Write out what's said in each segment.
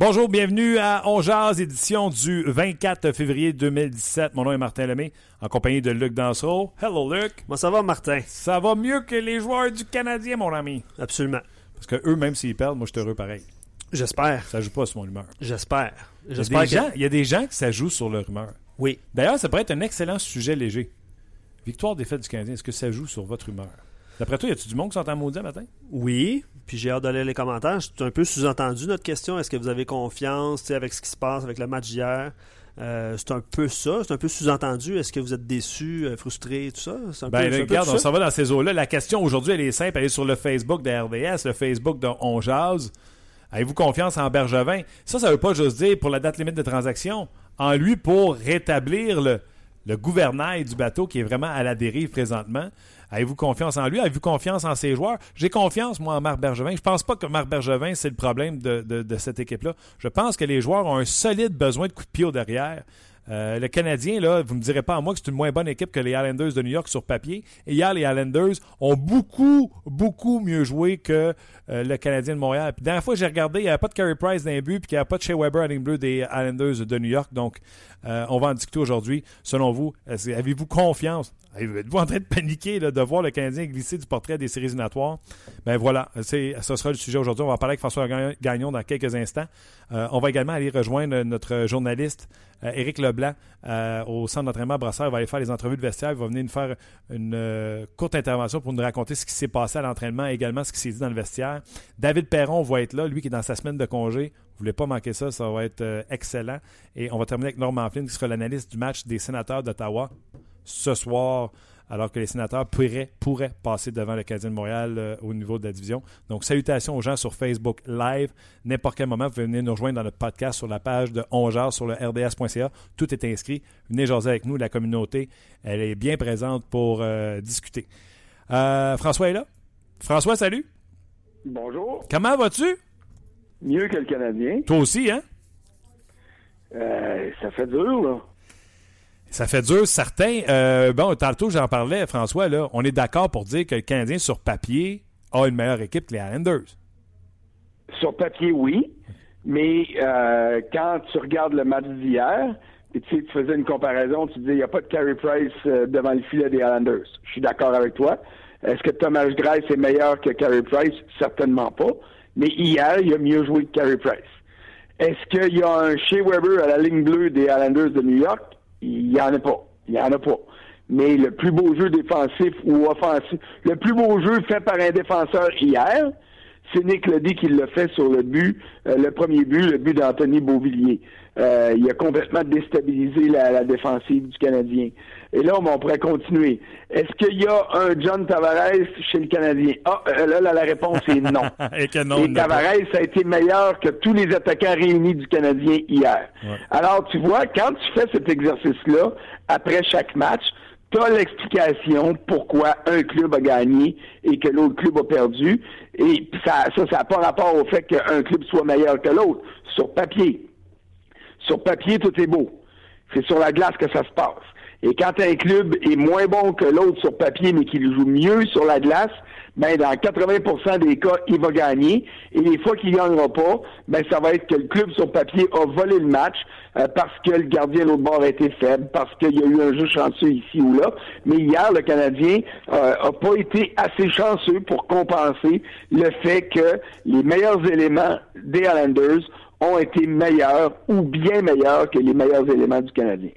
Bonjour, bienvenue à On Jazz, édition du 24 février 2017. Mon nom est Martin Lemay, en compagnie de Luc Dansereau. Hello, Luc. Moi, ça va, Martin? Ça va mieux que les joueurs du Canadien, mon ami. Absolument. Parce que eux, même s'ils perdent, moi, je suis heureux pareil. J'espère. Ça joue pas sur mon humeur. J'espère. Il y, a J'espère des que... il y a des gens que ça joue sur leur humeur. Oui. D'ailleurs, ça pourrait être un excellent sujet léger. Victoire, défaite du Canadien, est-ce que ça joue sur votre humeur? D'après toi, y a-tu du monde qui s'entend maudit matin? Oui. Puis j'ai hâte de lire les commentaires. C'est un peu sous-entendu, notre question. Est-ce que vous avez confiance avec ce qui se passe, avec le match d'hier? Euh, c'est un peu ça. C'est un peu sous-entendu. Est-ce que vous êtes déçu, euh, frustré, tout ça? C'est un Ben, peu, là, regarde, tout on ça. s'en va dans ces eaux-là. La question aujourd'hui, elle est simple. Elle est sur le Facebook de RDS, le Facebook de On Jazz. Avez-vous confiance en Bergevin? Ça, ça veut pas juste dire pour la date limite de transaction. En lui, pour rétablir le, le gouvernail du bateau qui est vraiment à la dérive présentement. Avez-vous confiance en lui? Avez-vous confiance en ses joueurs? J'ai confiance, moi, en Marc Bergevin. Je pense pas que Marc Bergevin, c'est le problème de, de- cette équipe-là. Je pense que les joueurs ont un solide besoin de coups de pied au derrière. Euh, le Canadien, là, vous me direz pas à moi que c'est une moins bonne équipe que les Islanders de New York sur papier. Et hier, les Islanders ont beaucoup, beaucoup mieux joué que euh, le Canadien de Montréal. Puis, la dernière fois que j'ai regardé, il n'y avait pas de Carey Price les buts, puis il n'y avait pas de Shea Weber à ligne des Islanders de New York. Donc, euh, on va en discuter aujourd'hui. Selon vous, avez-vous confiance? Êtes-vous en train de paniquer là, de voir le Canadien glisser du portrait des séries éliminatoires? Ben voilà, ce sera le sujet aujourd'hui. On va parler avec François Gagnon- dans quelques instants. On va également aller rejoindre notre journaliste Éric Leblanc euh, au centre d'entraînement Brassard. Il va aller faire les entrevues de vestiaire. Il va venir nous faire une euh, courte intervention pour nous raconter ce qui s'est passé à l'entraînement et également ce qui s'est dit dans le vestiaire. David Perron va être là, lui qui est dans sa semaine de congé. Vous voulez pas manquer ça, ça va être euh, excellent. Et on va terminer avec Norman Flynn qui sera l'analyste du match des sénateurs d'Ottawa ce soir, alors que les sénateurs pourraient, pourraient passer devant le Canadien de Montréal euh, au niveau de la division. Donc, salutations aux gens sur Facebook Live. N'importe quel moment, vous pouvez venir nous rejoindre dans notre podcast sur la page de Ongears sur le rds.ca. Tout est inscrit. Venez jaser avec nous. La communauté, elle est bien présente pour euh, discuter. Euh, François est là. François, salut. Bonjour. Comment vas-tu? Mieux que le Canadien. Toi aussi, hein? Euh, ça fait dur, là. Ça fait dur, certain. Euh, bon, tantôt, j'en parlais, François, là. On est d'accord pour dire que le Canadien, sur papier, a une meilleure équipe que les Islanders. Sur papier, oui. Mais euh, quand tu regardes le match d'hier, et tu faisais une comparaison, tu disais il n'y a pas de Carey Price euh, devant le filet des Islanders. Je suis d'accord avec toi. Est-ce que Thomas Grice est meilleur que Carey Price? Certainement pas. Mais hier, il a mieux joué que Carey Price. Est-ce qu'il y a un Shea Weber à la ligne bleue des Islanders de New York? Il n'y en a pas. Il n'y en a pas. Mais le plus beau jeu défensif ou offensif, le plus beau jeu fait par un défenseur hier, c'est Nick Ledy qui l'a fait sur le but, euh, le premier but, le but d'Anthony Beauvillier. Euh, il a complètement déstabilisé la, la défensive du Canadien. Et là, on pourrait continuer. Est-ce qu'il y a un John Tavares chez le Canadien? Ah, euh, là, là, la réponse est non. Et que non, Et. Tavares a été meilleur que tous les attaquants réunis du Canadien hier. Ouais. Alors, tu vois, quand tu fais cet exercice-là, après chaque match, tu as l'explication pourquoi un club a gagné et que l'autre club a perdu. Et ça, ça, ça n'a pas rapport au fait qu'un club soit meilleur que l'autre. Sur papier. Sur papier, tout est beau. C'est sur la glace que ça se passe. Et quand un club est moins bon que l'autre sur papier, mais qu'il joue mieux sur la glace, ben dans 80% des cas, il va gagner. Et les fois qu'il gagnera pas, ben ça va être que le club sur papier a volé le match euh, parce que le gardien de l'autre bord a été faible, parce qu'il y a eu un jeu chanceux ici ou là. Mais hier, le Canadien euh, a pas été assez chanceux pour compenser le fait que les meilleurs éléments des Islanders ont été meilleurs ou bien meilleurs que les meilleurs éléments du Canadien.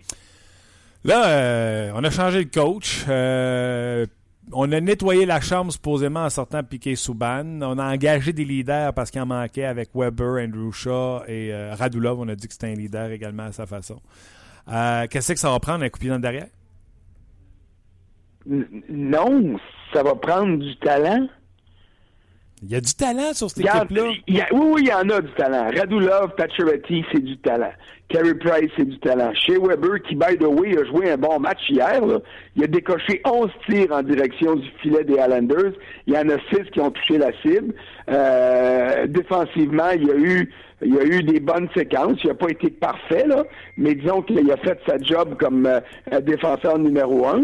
Là, euh, on a changé de coach. Euh, on a nettoyé la chambre supposément en sortant Piquet Souban. On a engagé des leaders parce qu'il en manquait avec Weber, Andrew Shaw et euh, Radulov. On a dit que c'était un leader également à sa façon. Qu'est-ce que ça va prendre un coup de derrière? non, ça va prendre du talent. Il y a du talent sur cette équipe-là. oui, oui, il y en a du talent. Radulov, Pacioretty, c'est du talent. Carey Price, c'est du talent. Shea Weber, qui, by the way, a joué un bon match hier, il a décoché 11 tirs en direction du filet des Islanders. Il y en a 6 qui ont touché la cible. Euh, défensivement, il y a eu il y a eu des bonnes séquences. Il n'a pas été parfait, là, mais disons qu'il a fait sa job comme euh, défenseur numéro un.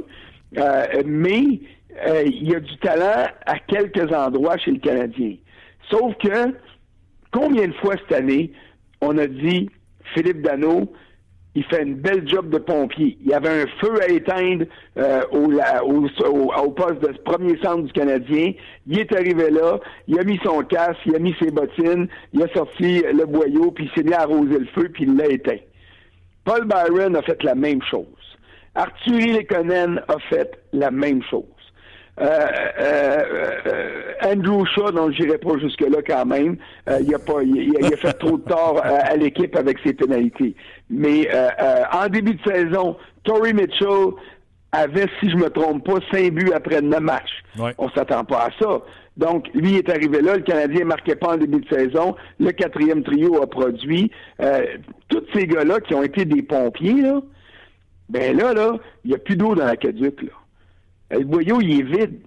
Euh, mais euh, il y a du talent à quelques endroits chez le Canadien. Sauf que, combien de fois cette année, on a dit, Philippe Dano, il fait une belle job de pompier. Il y avait un feu à éteindre euh, au, poste de premier centre du Canadien. Il est arrivé là, il a mis son casque, il a mis ses bottines, il a sorti le boyau, puis il s'est mis à arroser le feu, puis il l'a éteint. Paul Byron a fait la même chose. Arthurie Lekonen a fait la même chose. Euh, euh, euh, Andrew Shaw, non, j'irai pas jusque-là quand même. il, a pas, il, a fait trop de tort à l'équipe avec ses pénalités. Mais en début de saison, Tory Mitchell avait, si je me trompe pas, cinq buts après neuf matchs. On s'attend pas à ça. Donc, lui est arrivé là, le Canadien ne marquait pas en début de saison, le quatrième trio a produit. tous ces gars-là qui ont été des pompiers, là, ben là, là, il n'y a plus d'eau dans l'aqueduc, là. Le boyau, il est vide.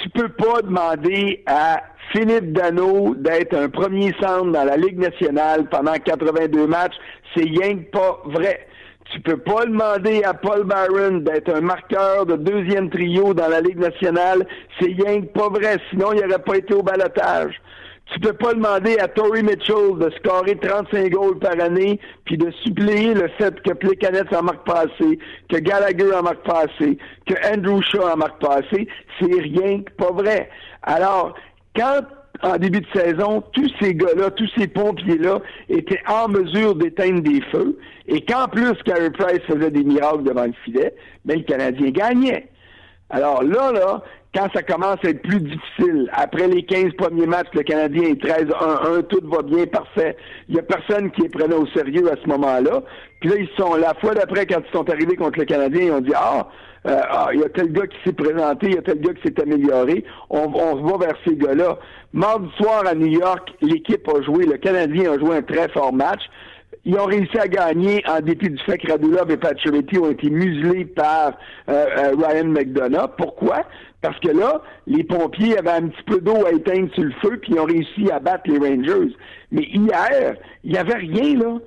Tu peux pas demander à Philippe Dano d'être un premier centre dans la Ligue nationale pendant 82 matchs. C'est rien que pas vrai. Tu peux pas demander à Paul Byron d'être un marqueur de deuxième trio dans la Ligue nationale. C'est rien que pas vrai. Sinon, il n'aurait pas été au balotage. Tu peux pas demander à Tory Mitchell de scorer 35 goals par année, puis de suppléer le fait que Plekanec en marque pas assez, que Gallagher en marque pas assez, que Andrew Shaw en marque pas assez. C'est rien que pas vrai. Alors, quand en début de saison, tous ces gars-là, tous ces pompiers-là étaient en mesure d'éteindre des feux, et qu'en plus Carey Price faisait des miracles devant le filet, ben le Canadien gagnait. Alors là, là, quand ça commence à être plus difficile, après les 15 premiers matchs, le Canadien est 13-1-1, tout va bien, parfait. Il y a personne qui est prenait au sérieux à ce moment-là. Puis là, ils sont, la fois d'après, quand ils sont arrivés contre le Canadien, ils ont dit, ah, euh, ah, il y a tel gars qui s'est présenté, il y a tel gars qui s'est amélioré, on, on va vers ces gars-là. Mardi soir à New York, l'équipe a joué, le Canadien a joué un très fort match ils ont réussi à gagner en dépit du fait que Radulov et Pacioretty ont été muselés par euh, euh, Ryan McDonough. Pourquoi? Parce que là, les pompiers avaient un petit peu d'eau à éteindre sur le feu, puis ils ont réussi à battre les Rangers. Mais hier, il n'y avait rien, là.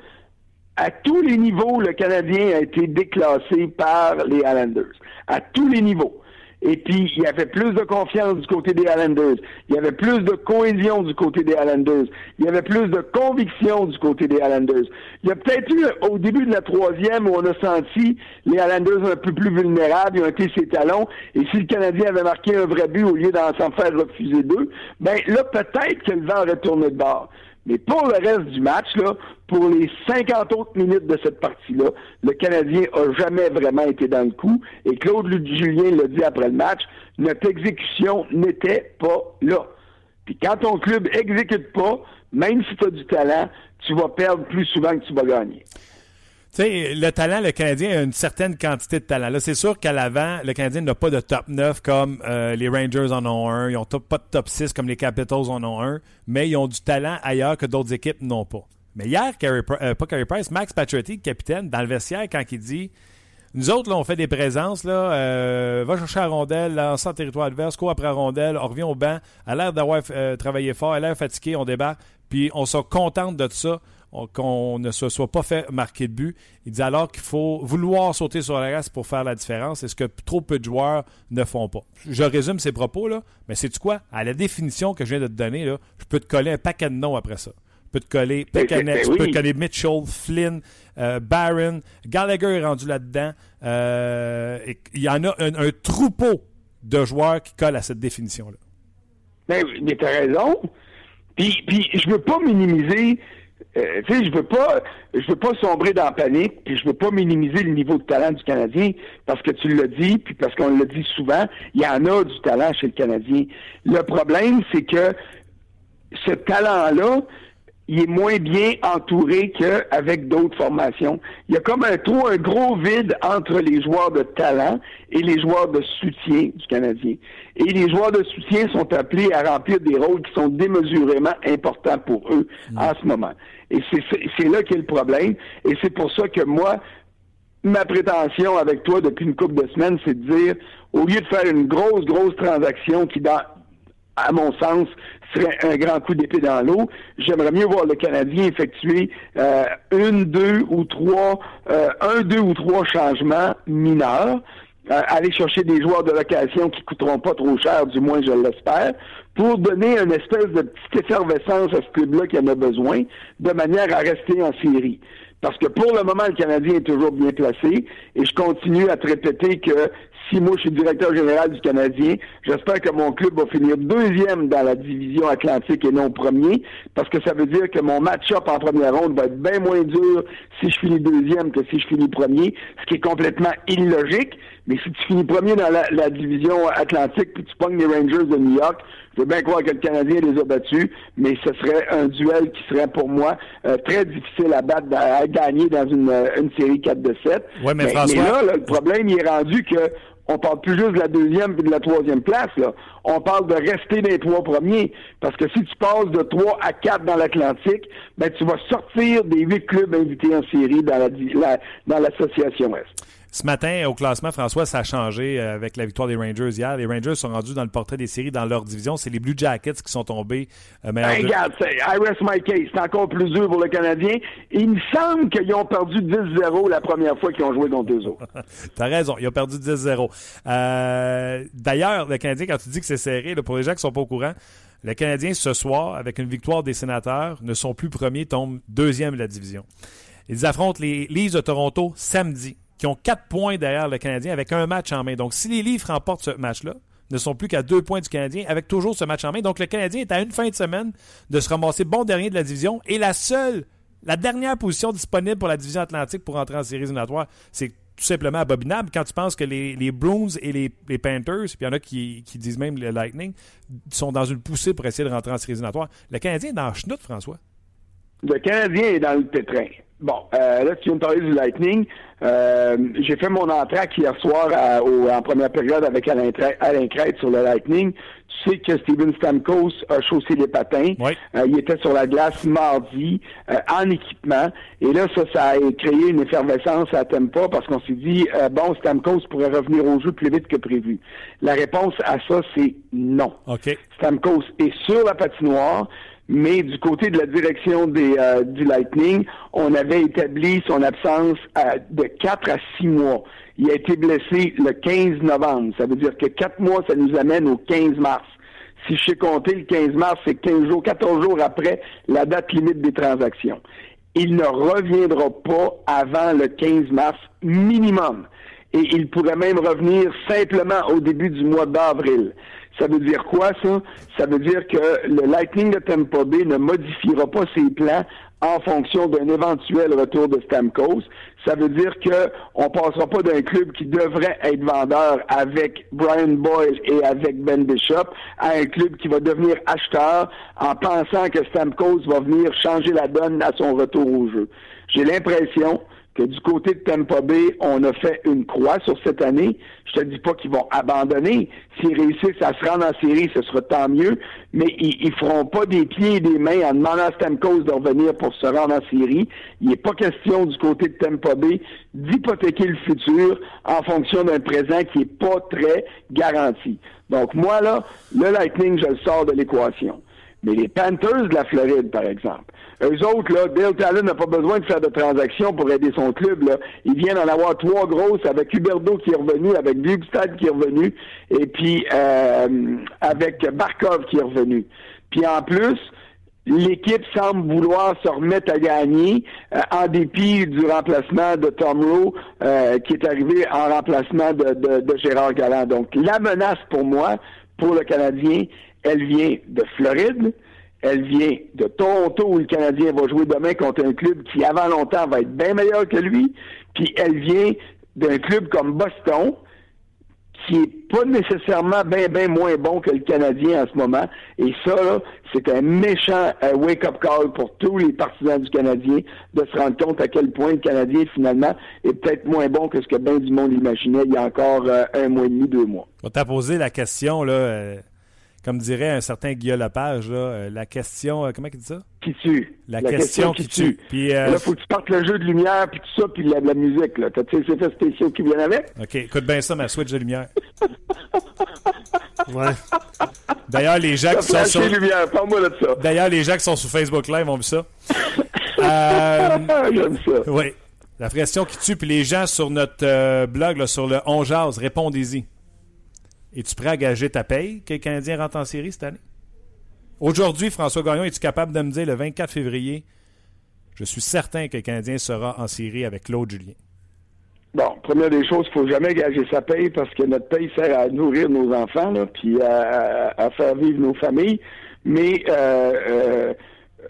À tous les niveaux, le Canadien a été déclassé par les Islanders. À tous les niveaux. Et puis, il y avait plus de confiance du côté des Islanders. Il y avait plus de cohésion du côté des Islanders. Il y avait plus de conviction du côté des Islanders. Il y a peut-être eu, au début de la troisième, où on a senti les Islanders un peu plus vulnérables, ils ont été ses talons. Et si le Canadien avait marqué un vrai but au lieu d'en s'en faire refuser deux, ben là, peut-être que le vent aurait tourné de bord. Mais pour le reste du match, là, pour les 50 autres minutes de cette partie-là, le Canadien a jamais vraiment été dans le coup. Et Claude Julien l'a dit après le match, notre exécution n'était pas là. Puis quand ton club exécute pas, même si tu as du talent, tu vas perdre plus souvent que tu vas gagner. Le talent, le Canadien a une certaine quantité de talent. Là, c'est sûr qu'à l'avant, le Canadien n'a pas de top 9 comme euh, les Rangers en ont un. Ils n'ont pas de top 6 comme les Capitals en ont un. Mais ils ont du talent ailleurs que d'autres équipes n'ont pas. Mais hier, euh, pas Carey Price, Max Pacioretty, capitaine, dans le vestiaire, quand il dit Nous autres, là, on fait des présences, là, euh, va chercher la rondelle, lance en territoire adverse, court après la rondelle, on revient au banc, a l'air d'avoir travaillé fort, a l'air fatigué, on débat, puis on se contente de ça qu'on ne se soit pas fait marquer de but. Il dit alors qu'il faut vouloir sauter sur la race pour faire la différence. C'est ce que trop peu de joueurs ne font pas? Je résume ses propos, là, mais c'est quoi? À la définition que je viens de te donner, là, je peux te coller un paquet de noms après ça. Je peux te coller ben, ben, ben je peux te coller Mitchell, Flynn, euh, Barron, Gallagher est rendu là-dedans. Euh, il y en a un, troupeau de joueurs qui collent à cette définition-là. Mais, mais tu as raison. Puis, puis je veux pas minimiser euh, tu sais, je veux pas, je veux pas sombrer dans la panique, puis je veux pas minimiser le niveau de talent du Canadien, parce que tu l'as dit, puis parce qu'on le dit souvent, il y en a du talent chez le Canadien. Le problème, c'est que ce talent-là il est moins bien entouré qu'avec d'autres formations. Il y a comme un trou, un gros vide entre les joueurs de talent et les joueurs de soutien du Canadien. Et les joueurs de soutien sont appelés à remplir des rôles qui sont démesurément importants pour eux mm. en ce moment. Et c'est là qu'est le problème. Et c'est pour ça que moi, ma prétention avec toi depuis une couple de semaines, c'est de dire, au lieu de faire une grosse, grosse transaction qui, dans, à mon sens, serait un grand coup d'épée dans l'eau. J'aimerais mieux voir le Canadien effectuer euh, une, deux ou trois, euh, un, deux ou trois changements mineurs. Euh, aller chercher des joueurs de location qui coûteront pas trop cher, du moins je l'espère, pour donner une espèce de petite effervescence à ce club-là qui en a besoin, de manière à rester en série. Parce que pour le moment, le Canadien est toujours bien placé. Et je continue à te répéter que si moi je suis directeur général du Canadien, j'espère que mon club va finir deuxième dans la division atlantique et non premier, parce que ça veut dire que mon match-up en première ronde va être bien moins dur si je finis deuxième que si je finis premier, ce qui est complètement illogique. Mais si tu finis premier dans la, division atlantique, puis tu pognes les Rangers de New York, je veux bien croire que le Canadien les a battus, mais ce serait un duel qui serait pour moi euh, très difficile à battre, à, gagner dans une, une série 4 de 7. Ouais, mais, mais là, le problème il est rendu que on parle plus juste de la deuxième et de la troisième place. Là. On parle de rester dans les trois premiers. Parce que si tu passes de trois à quatre dans l'Atlantique, ben tu vas sortir des huit clubs invités en série dans la, dans l'association Est. Ce matin, au classement, François, ça a changé euh, avec la victoire des Rangers hier. Les Rangers sont rendus dans le portrait des séries dans leur division. C'est les Blue Jackets qui sont tombés. Euh, regarde, I rest my case. C'est encore plus dur pour le Canadien. Il me semble qu'ils ont perdu 10-0 la première fois qu'ils ont joué contre eux autres. T'as raison, ils ont perdu 10-0. Euh, d'ailleurs, le Canadien, quand tu dis que c'est serré, pour les gens qui sont pas au courant, le Canadien, ce soir, avec une victoire des sénateurs, ne sont plus premiers, tombent deuxième de la division. Ils affrontent les Leafs de Toronto samedi qui ont quatre points derrière le Canadien avec un match en main. Donc, si les Leafs remportent ce match-là, ne sont plus qu'à deux points du Canadien avec toujours ce match en main. Donc, le Canadien est à une fin de semaine de se ramasser bon dernier de la division et la seule, la dernière position disponible pour la division atlantique pour entrer en séries éliminatoires, c'est tout simplement abominable quand tu penses que les, les et les, Panthers, puis il y en a qui, disent même le Lightning, sont dans une poussée pour essayer de rentrer en séries éliminatoires. Le Canadien est dans le chenoute, François. Le Canadien est dans le pétrin. Bon, euh, là, tu viens de parler du Lightning. Euh, j'ai fait mon entraque hier soir en première période avec Alain, Alain Crête sur le Lightning. Tu sais que Steven Stamkos a chaussé les patins. Euh, il était sur la glace mardi en équipement. Et là, ça, ça a créé une effervescence à Tempa parce qu'on s'est dit, bon, Stamkos pourrait revenir au jeu plus vite que prévu. La réponse à ça, c'est non. Okay. Stamkos est sur la patinoire. Mais du côté de la direction euh, du Lightning, on avait établi son absence de 4 à 6 mois. Il a été blessé le 15 novembre. Ça veut dire que 4 mois, ça nous amène au 15 mars. Si je sais compter, le 15 mars, c'est 15 jours, 14 jours après la date limite des transactions. Il ne reviendra pas avant le 15 mars minimum. Et il pourrait même revenir simplement au début du mois d'avril. Ça veut dire quoi, ça? Ça veut dire que le Lightning de Tampa Bay ne modifiera pas ses plans en fonction d'un éventuel retour de Stamkos. Ça veut dire que on passera pas d'un club qui devrait être vendeur avec Brian Boyle et avec Ben Bishop à un club qui va devenir acheteur en pensant que Stamkos va venir changer la donne à son retour au jeu. J'ai l'impression que du côté de Tampa Bay, on a fait une croix sur cette année. Je te dis pas qu'ils vont abandonner. S'ils réussissent à se rendre en série, ce sera tant mieux, mais ils, ils feront pas des pieds et des mains en demandant à Stamkos de revenir pour se rendre en série. Il n'est pas question du côté de Tampa Bay d'hypothéquer le futur en fonction d'un présent qui est pas très garanti. Donc moi, là, le Lightning, je le sors de l'équation. Mais les Panthers de la Floride, par exemple, eux autres, là, Dale Talon n'a pas besoin de faire de transactions pour aider son club. Là. Il vient d'en avoir trois grosses avec Huberdo qui est revenu, avec Bugstad qui est revenu, et puis euh, avec Barkov qui est revenu. Puis en plus, l'équipe semble vouloir se remettre à gagner euh, en dépit du remplacement de Tom Rowe euh, qui est arrivé en remplacement de, de, de Gérard Galland. Donc la menace pour moi, pour le Canadien, elle vient de Floride, elle vient de Toronto où le Canadien va jouer demain contre un club qui avant longtemps va être bien meilleur que lui, puis elle vient d'un club comme Boston qui est pas nécessairement bien, bien moins bon que le Canadien en ce moment. Et ça, c'est un méchant euh, wake-up call pour tous les partisans du Canadien de se rendre compte à quel point le Canadien, finalement, est peut-être moins bon que ce que bien du monde imaginait il y a encore euh, un mois et demi, deux mois. On t'a posé la question, là, euh, comme dirait un certain Guillaume Lepage, là, la question, comment il dit ça? Qui tue. La, question, qui, tue. Puis, là, faut que tu partes le jeu de lumière, puis tout ça, puis la, la musique. Là. T'as-tu ces effets spéciaux qui viennent avec? OK, écoute bien ça, ma switch de lumière. Ouais. D'ailleurs, les gens qui sont sur... lumière, parle-moi de ça. D'ailleurs, les gens qui sont sur Facebook Live ont vu ça. Euh, J'aime ça. oui. La question qui tue, puis les gens sur notre euh, blog, là, sur le On Jase, répondez-y. Es-tu prêt à gager ta paye que le Canadien rentre en série cette année? Aujourd'hui, François Gagnon, es-tu capable de me dire le 24 février, je suis certain que le Canadien sera en série avec Claude Julien? Bon, première des choses, il faut jamais gager sa paye parce que notre paye sert à nourrir nos enfants, là, puis à faire vivre nos familles. Mais euh, euh,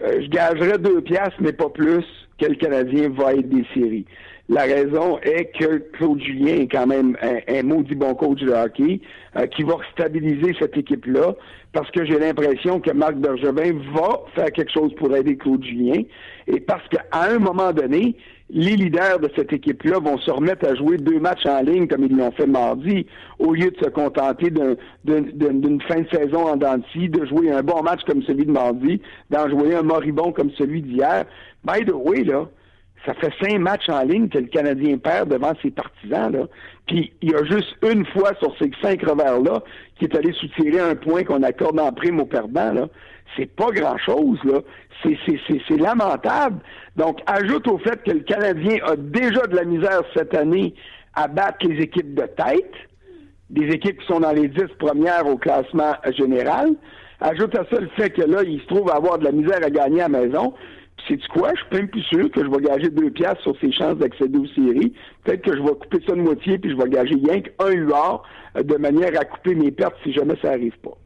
euh, je gagerais deux piastres, mais pas plus, que le Canadien va être des séries. La raison est que Claude Julien est quand même un, un maudit bon coach de hockey euh, qui va stabiliser cette équipe-là parce que j'ai l'impression que Marc Bergevin va faire quelque chose pour aider Claude Julien et parce qu'à un moment donné, les leaders de cette équipe-là vont se remettre à jouer deux matchs en ligne comme ils l'ont fait mardi, au lieu de se contenter d'un- d'un- d'un- d'une fin de saison en dents de jouer un bon match comme celui de mardi, d'en jouer un moribond comme celui d'hier. By the way, là, ça fait cinq matchs en ligne que le Canadien perd devant ses partisans. Là. Puis il y a juste une fois sur ces cinq revers-là qui est allé soutirer un point qu'on accorde en prime aux perdants. Là. C'est pas grand-chose. là. C'est, lamentable. Donc, ajoute au fait que le Canadien a déjà de la misère cette année à battre les équipes de tête, des équipes qui sont dans les dix premières au classement général. Ajoute à ça le fait que là, il se trouve à avoir de la misère à gagner à maison. C'est quoi? Je suis même plus sûr que je vais gager deux piastres sur ses chances d'accéder aux séries. Peut-être que je vais couper ça de moitié puis je vais gager rien qu'un UR euh, de manière à couper mes pertes si jamais ça arrive pas.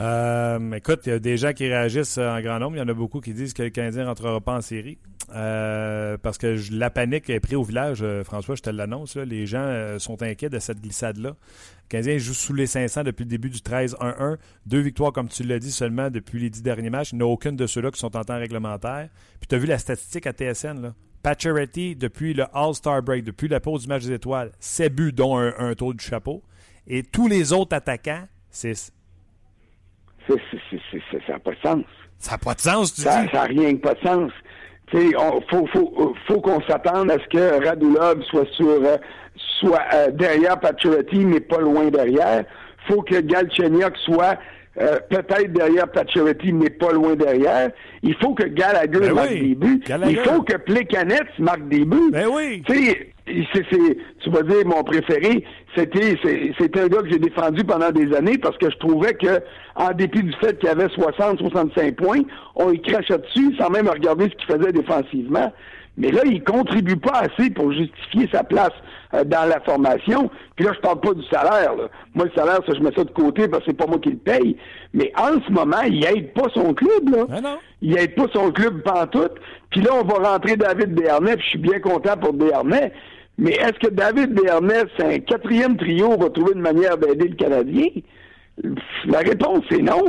Euh, écoute, il y a des gens qui réagissent en grand nombre. Il y en a beaucoup qui disent que le Canadien ne rentrera pas en série. Euh, parce que la panique est prise au village, euh, François, je te l'annonce. Les gens sont inquiets de cette glissade-là. Le Canadien joue sous les 500 depuis le début du 13-1-1. Deux victoires, comme tu l'as dit, seulement depuis les dix derniers matchs. Il n'y a aucune de ceux-là qui sont en temps réglementaire. Puis tu as vu la statistique à TSN. Là. Pacioretty, depuis le All-Star Break, depuis la pause du match des étoiles, 7 buts, dont un, un tour du chapeau. Et tous les autres attaquants, 6. C'est, c'est, c'est, c'est- c'est- ça n'a pas de sens. Ça n'a pas de sens, tu Ça dis? n'a rien que pas de sens. Tu sais, on- faut, faut, faut qu'on s'attende à ce que Radulov soit sur, euh, soit euh, derrière Pacioretty, mais pas loin derrière. Faut que Galchenyuk soit euh, peut-être derrière Pacioretty, mais pas loin derrière. Il faut que Gallagher Ben marque oui, des buts. Gallagher. Il faut que Plekanec marque des buts. Ben oui. Tu sais, c'est, c'est- tu vas dire mon préféré, c'était c'est, c'est un gars que j'ai défendu pendant des années parce que je trouvais que, en dépit du fait qu'il avait 60-65 points, on y crachait dessus sans même regarder ce qu'il faisait défensivement. Mais là, il contribue pas assez pour justifier sa place euh, dans la formation. Puis là, je parle pas du salaire. là. Moi, le salaire, ça, je mets ça de côté parce que c'est pas moi qui le paye. Mais en ce moment, il aide pas son club. Là. Ah non. Il aide pas son club pantoute. Puis là, on va rentrer David Desharnais, puis je suis bien content pour Desharnais. Mais est-ce que David Desharnais, c'est un quatrième trio, va trouver une manière d'aider le Canadien? La réponse, c'est non.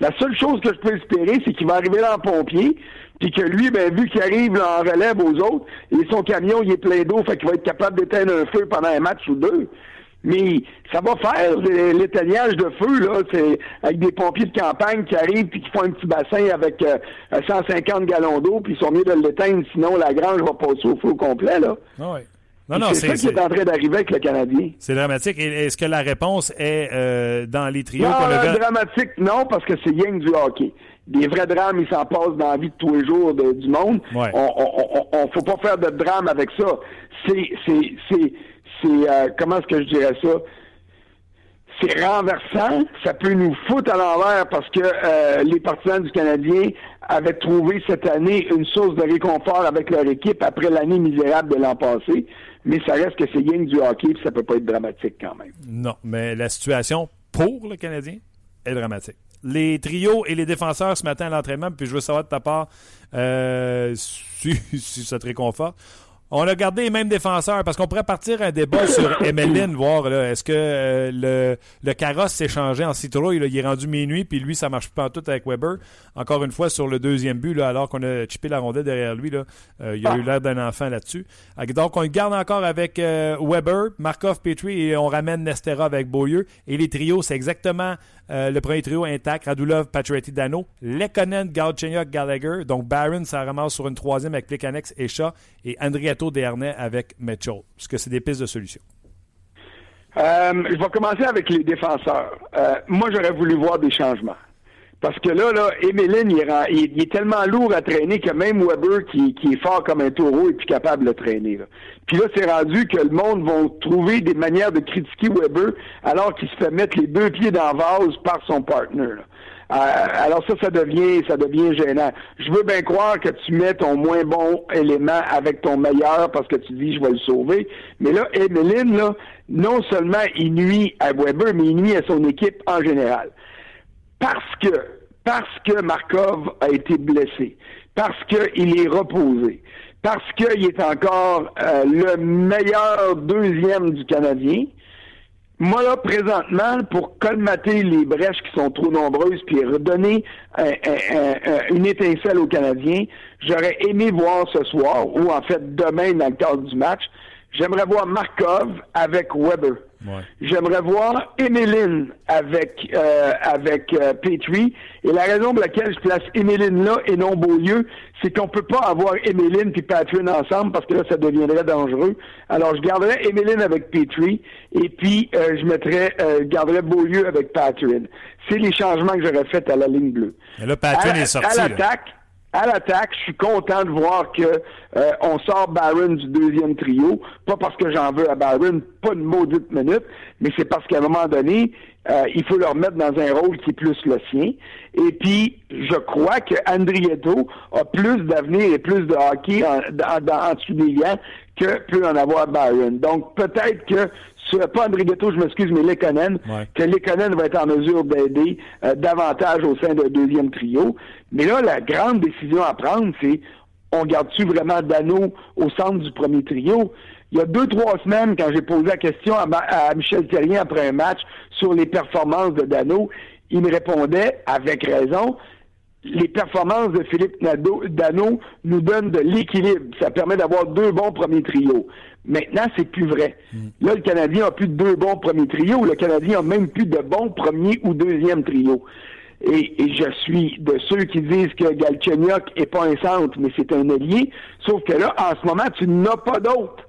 La seule chose que je peux espérer, c'est qu'il va arriver là en pompier, puis que lui, ben, vu qu'il arrive là, en relève aux autres, et son camion, il est plein d'eau, fait qu'il va être capable d'éteindre un feu pendant un match ou deux. Mais ça va faire l'é- l'éteignage de feu, là, c'est avec des pompiers de campagne qui arrivent puis qui font un petit bassin avec euh, 150 gallons d'eau, puis ils sont mieux de l'éteindre, sinon la grange va passer au feu complet, là. Ah oui. Non, non, c'est ça qui est en train d'arriver avec le Canadien. c'est dramatique. Est-ce que la réponse est euh, dans les trios Non, qu'on avait? dramatique, non, parce que c'est rien du hockey. Des vrais drames, ils s'en passent dans la vie de tous les jours de- du monde. Ouais. On, on, on, on faut pas faire de drame avec ça. C'est, c'est, c'est, c'est, euh, comment est-ce que je dirais ça? C'est renversant. Ça peut nous foutre à l'envers parce que euh, les partisans du Canadien avaient trouvé cette année une source de réconfort avec leur équipe après l'année misérable de l'an passé. Mais ça reste que c'est que du hockey, puis ça peut pas être dramatique quand même. Non, mais la situation pour le Canadien est dramatique. Les trios et les défenseurs ce matin à l'entraînement, puis je veux savoir de ta part euh, si, si ça te réconforte. On a gardé les mêmes défenseurs parce qu'on pourrait partir un débat sur Emeline, voir est-ce que euh, le, le, carrosse s'est changé en citrouille. il est rendu minuit, puis lui, ça marche pas en tout avec Weber. Encore une fois, sur le deuxième but, là, alors qu'on a chippé la rondelle derrière lui, là, euh, il a eu l'air d'un enfant là-dessus. Donc, on le garde encore avec euh, Weber, Markov, Petrie, et on ramène Nestera avec Beaulieu. Et les trios, c'est exactement le premier trio intact, Radulov, Pacioretty, Dano, Lekonen, Galchenyuk, Gallagher. Donc, Barron, ça ramasse sur une troisième avec Plekanex et et Andriato Dernay avec Mitchell? Est-ce que c'est des pistes de solution? Euh, je vais commencer avec les défenseurs. Euh, moi, j'aurais voulu voir des changements. Parce que là, là, Emeline, il, est tellement lourd à traîner que même Weber, qui, est fort comme un taureau, est plus capable de traîner. Puis là, c'est rendu que le monde va trouver des manières de critiquer Weber alors qu'il se fait mettre les deux pieds dans le vase par son partner. Euh, alors ça, ça devient, ça devient gênant. Je veux bien croire que tu mets ton moins bon élément avec ton meilleur parce que tu dis je vais le sauver. Mais là, Emeline, là, non seulement il nuit à Weber, mais il nuit à son équipe en général. Parce que, parce que Markov a été blessé, parce qu'il est reposé, parce qu'il est encore euh, le meilleur deuxième du Canadien, moi, là, présentement, pour colmater les brèches qui sont trop nombreuses puis redonner une étincelle aux Canadiens, j'aurais aimé voir ce soir, ou en fait demain dans le cadre du match, j'aimerais voir Markov avec Weber. J'aimerais voir Emeline avec euh, avec euh, Petrie. Et la raison pour laquelle je place Emeline là et non Beaulieu, c'est qu'on peut pas avoir Emeline et Petrie ensemble parce que là, ça deviendrait dangereux. Alors, je garderais Emeline avec Petrie et puis euh, je mettrais, je garderais Beaulieu avec Patrin. C'est les changements que j'aurais faits à la ligne bleue. Et là, Patrin est sorti. À l'attaque, à l'attaque, je suis content de voir que euh, on sort Barron du deuxième trio. Pas parce que j'en veux à Barron, pas une maudite minute, mais c'est parce qu'à un moment donné, euh, il faut le remettre dans un rôle qui est plus le sien. Et puis, je crois que Andrietto a plus d'avenir et plus de hockey en, en, dessous des liens que peut en avoir Byron. Donc, peut-être que pas Andrietto, je m'excuse, mais Lekonen, que Lekonen va être en mesure d'aider euh, davantage au sein d'un deuxième trio. Mais là, la grande décision à prendre, c'est on garde-tu vraiment Dano au centre du premier trio? Il y a deux, trois semaines, quand j'ai posé la question à, Michel Terrien après un match sur les performances de Dano, il me répondait, avec raison, les performances de Philippe Dano nous donnent de l'équilibre. Ça permet d'avoir deux bons premiers trios. Maintenant, c'est plus vrai. Hmm. Là, le Canadien a plus de deux bons premiers trios. Le Canadien a même plus de bons premiers ou deuxième trios. Et, je suis de ceux qui disent que Galchenyuk est pas un centre, mais c'est un allié. Sauf que là, en ce moment, tu n'as pas d'autre.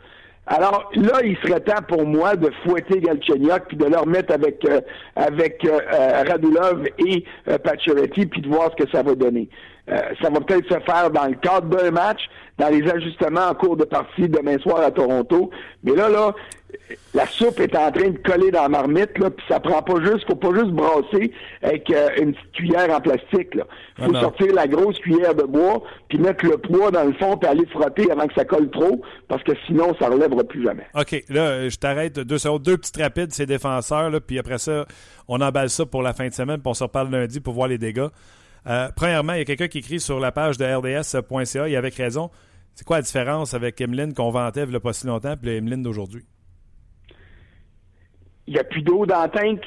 Alors là, il serait temps pour moi de fouetter Galchenyuk puis de le remettre avec euh, avec euh, euh, Radulov et euh, puis de voir ce que ça va donner. ça va peut-être se faire dans le cadre d'un match, dans les ajustements en cours de partie demain soir à Toronto. Mais là, là, la soupe est en train de coller dans la marmite, là, puis ça prend pas juste, faut pas juste brasser avec euh, une petite cuillère en plastique. Là. Faut ah sortir la grosse cuillère de bois, puis mettre le poids dans le fond, puis aller frotter avant que ça colle trop, parce que sinon, ça relèvera plus jamais. OK, là, je t'arrête deux secondes, deux petites rapides, ces défenseurs, là, puis après ça, on emballe ça pour la fin de semaine, puis on se reparle lundi pour voir les dégâts. Euh, premièrement, il y a quelqu'un qui écrit sur la page de rds.ca, et avec raison, c'est quoi la différence avec Emeline qu'on vantait il n'y a pas si longtemps, puis Emeline d'aujourd'hui? il n'y a plus d'eau dans le tank.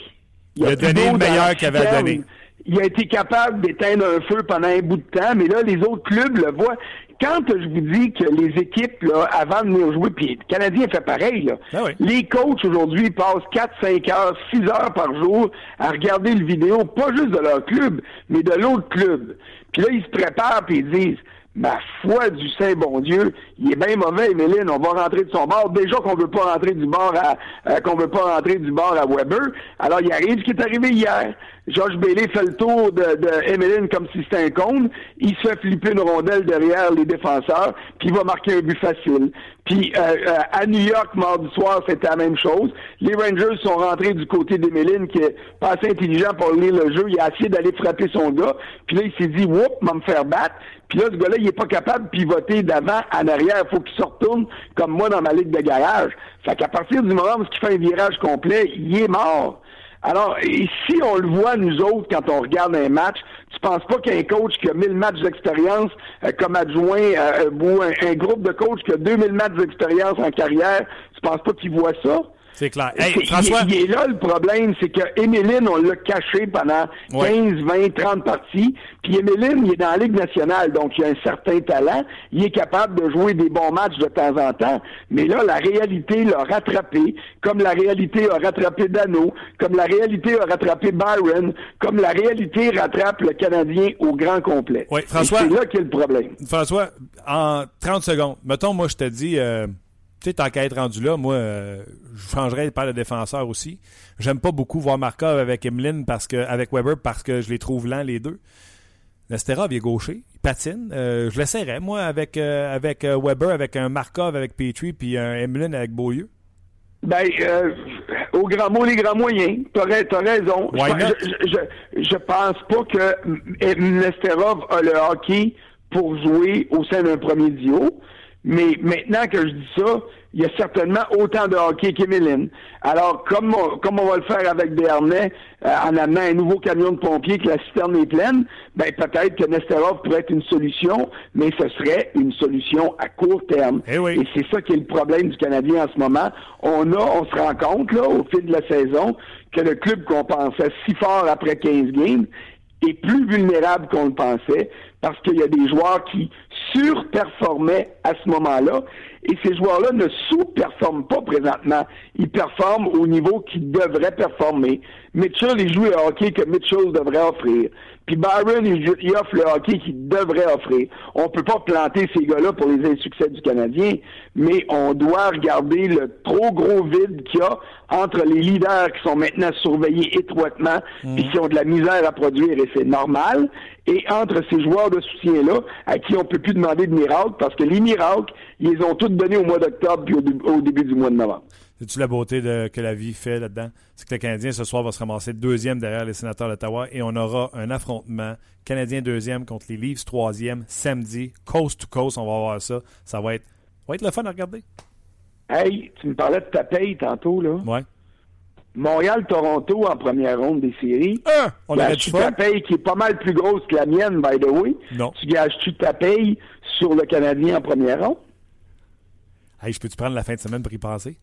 Il, a, donné le meilleur qu'il avait donné. Il a été capable d'éteindre un feu pendant un bout de temps, mais là, les autres clubs le voient. Quand je vous dis que les équipes, là, avant de venir jouer, puis le Canadien fait pareil, là, ah les coachs aujourd'hui passent 4, 5 heures, 6 heures par jour à regarder le vidéo, pas juste de leur club, mais de l'autre club. Puis là, ils se préparent puis ils disent ma foi du Saint bon Dieu, il est bien mauvais, Emeline, on va rentrer de son bord. Déjà qu'on veut pas rentrer du bord à euh, qu'on veut pas rentrer du bord à Weber. Alors il arrive ce qui est arrivé hier. Georges Bailey fait le tour de, de comme si c'était un cône. Il se fait flipper une rondelle derrière les défenseurs, puis il va marquer un but facile. Puis euh, euh, à New York, mardi soir, c'était la même chose. Les Rangers sont rentrés du côté d'Emeline, qui est pas assez intelligent pour lire le jeu. Il a essayé d'aller frapper son gars. Puis là, il s'est dit, whoop, va me faire battre. Puis là, ce gars-là, il est pas capable de pivoter d'avant en arrière. Il faut qu'il se retourne comme moi dans ma ligue de garage. Fait qu'à partir du moment où il fait un virage complet, il est mort. Alors, si on le voit, nous autres, quand on regarde un match, tu penses pas qu'un coach qui a 1000 matchs d'expérience euh, comme adjoint euh, ou un, groupe de coachs qui a 2000 matchs d'expérience en carrière, tu penses pas qu'il voit ça? C'est clair. François... il, est là le problème, c'est que Emeline, on l'a caché pendant 15, 20, 30 parties. Puis Emeline, il est dans la Ligue nationale, donc il a un certain talent. Il est capable de jouer des bons matchs de temps en temps. Mais là, la réalité l'a rattrapé, comme la réalité a rattrapé Dano, comme la réalité a rattrapé Byron, comme la réalité rattrape le Canadien au grand complet. Oui, François. C'est là qu'est le problème. François, en 30 secondes, mettons, moi, je te dis. Euh, tu sais, tant qu'à être rendu là, moi, euh, je changerais par le défenseur aussi. J'aime pas beaucoup voir Markov avec parce que, avec Weber parce que je les trouve lents les deux. Nesterov, il est gaucher, il patine. Euh, je l'essaierais, moi, avec, euh, avec Weber, avec un Markov avec Petrie, puis un Emeline avec Beaulieu. Ben, au grand mot, les grands moyens. T'as as raison. Je, je, je, pense pas que Nesterov a le hockey pour jouer au sein d'un premier duo. Mais maintenant que je dis ça, il y a certainement autant de hockey qu'Emeline. Alors, comme on, comme on va le faire avec Bernay, euh, en amenant un nouveau camion de pompiers que la citerne est pleine, ben peut-être que Nesterov pourrait être une solution, mais ce serait une solution à court terme. Eh Et, c'est ça qui est le problème du Canadien en ce moment. On a, on se rend compte, là, au fil de la saison, que le club qu'on pensait si fort après 15 games est plus vulnérable qu'on le pensait parce qu'il y a des joueurs qui surperformaient à ce moment-là et ces joueurs-là ne sous-performent pas présentement. Ils performent au niveau qu'ils devraient performer. Mitchell, il joue le hockey que Mitchell devrait offrir. Puis Byron, il, offre le hockey qu'il devrait offrir. On peut pas planter ces gars-là pour les insuccès du Canadien, mais on doit regarder le trop gros vide qu'il y a entre les leaders qui sont maintenant surveillés étroitement et qui ont de la misère à produire, et c'est normal, et entre ces joueurs de soutien-là, à qui on peut plus demander de miracles, parce que les miracles, ils les ont tous donnés au mois d'octobre puis au, début du mois de novembre. C'est-tu la beauté de, que la vie fait là-dedans? C'est que le Canadien, ce soir, va se ramasser deuxième derrière les sénateurs d'Ottawa et on aura un affrontement. Canadien deuxième contre les Leafs troisième, samedi, coast to coast, on va voir ça. Ça va être, va être le fun à regarder. Hey, tu me parlais de ta paye tantôt, là. Ouais. Montréal-Toronto en première ronde des séries. Ah, on a tu ta paye qui est pas mal plus grosse que la mienne, by the way. Non. Tu gages-tu ta paye sur le Canadien en première ronde? Hey, je peux-tu prendre la fin de semaine pour y passer?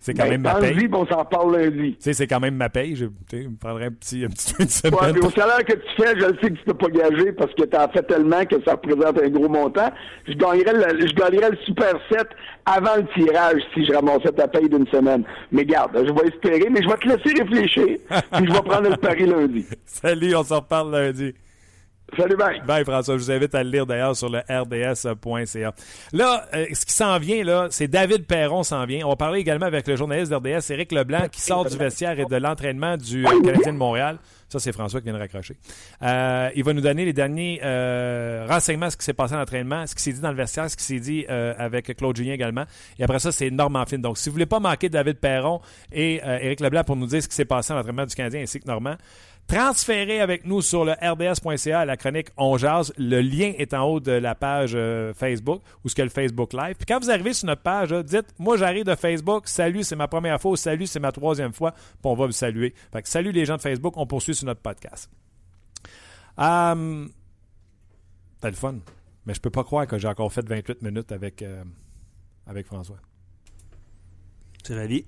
C'est quand ben, même ma paye. on s'en parle lundi. Tu sais, c'est quand même ma paye. Je, me prendrais un petit, un petit de semaine. Ouais, au salaire que tu fais, je sais que tu peux pas gager parce que tu as fait tellement que ça représente un gros montant. Je gagnerais le, je gagnerais le Super 7 avant le tirage si je ramassais ta paye d'une semaine. Mais garde, je vais espérer, mais je vais te laisser réfléchir. puis je vais prendre le pari lundi. Salut, on s'en reparle lundi. Salut, bye. Bye, François. Je vous invite à le lire d'ailleurs sur le rds.ca. Là, euh, ce qui s'en vient, là, c'est David Perron s'en vient. On va parler également avec le journaliste d'RDS, Éric Leblanc, qui sort du vestiaire et de l'entraînement du euh, Canadien de Montréal. Ça, c'est François qui vient de raccrocher. Euh, il va nous donner les derniers renseignements, ce qui s'est passé à l'entraînement, ce qui s'est dit dans le vestiaire, ce qui s'est dit avec Claude Julien également. Et après ça, c'est Normand Finn. Donc, si vous voulez pas manquer David Perron et Éric Leblanc pour nous dire ce qui s'est passé à l'entraînement du Canadien ainsi que Normand, transférez avec nous sur le rds.ca à la chronique On Jazz. Le lien est en haut de la page euh, Facebook ou ce que le Facebook Live. Puis quand vous arrivez sur notre page, dites Moi j'arrive de Facebook, salut, c'est ma première fois, salut, c'est ma troisième fois, puis on va vous saluer. Fait que salut les gens de Facebook, on poursuit sur notre podcast. Um, le fun. Mais je peux pas croire que j'ai encore fait 28 minutes avec, euh, avec François. C'est la vie.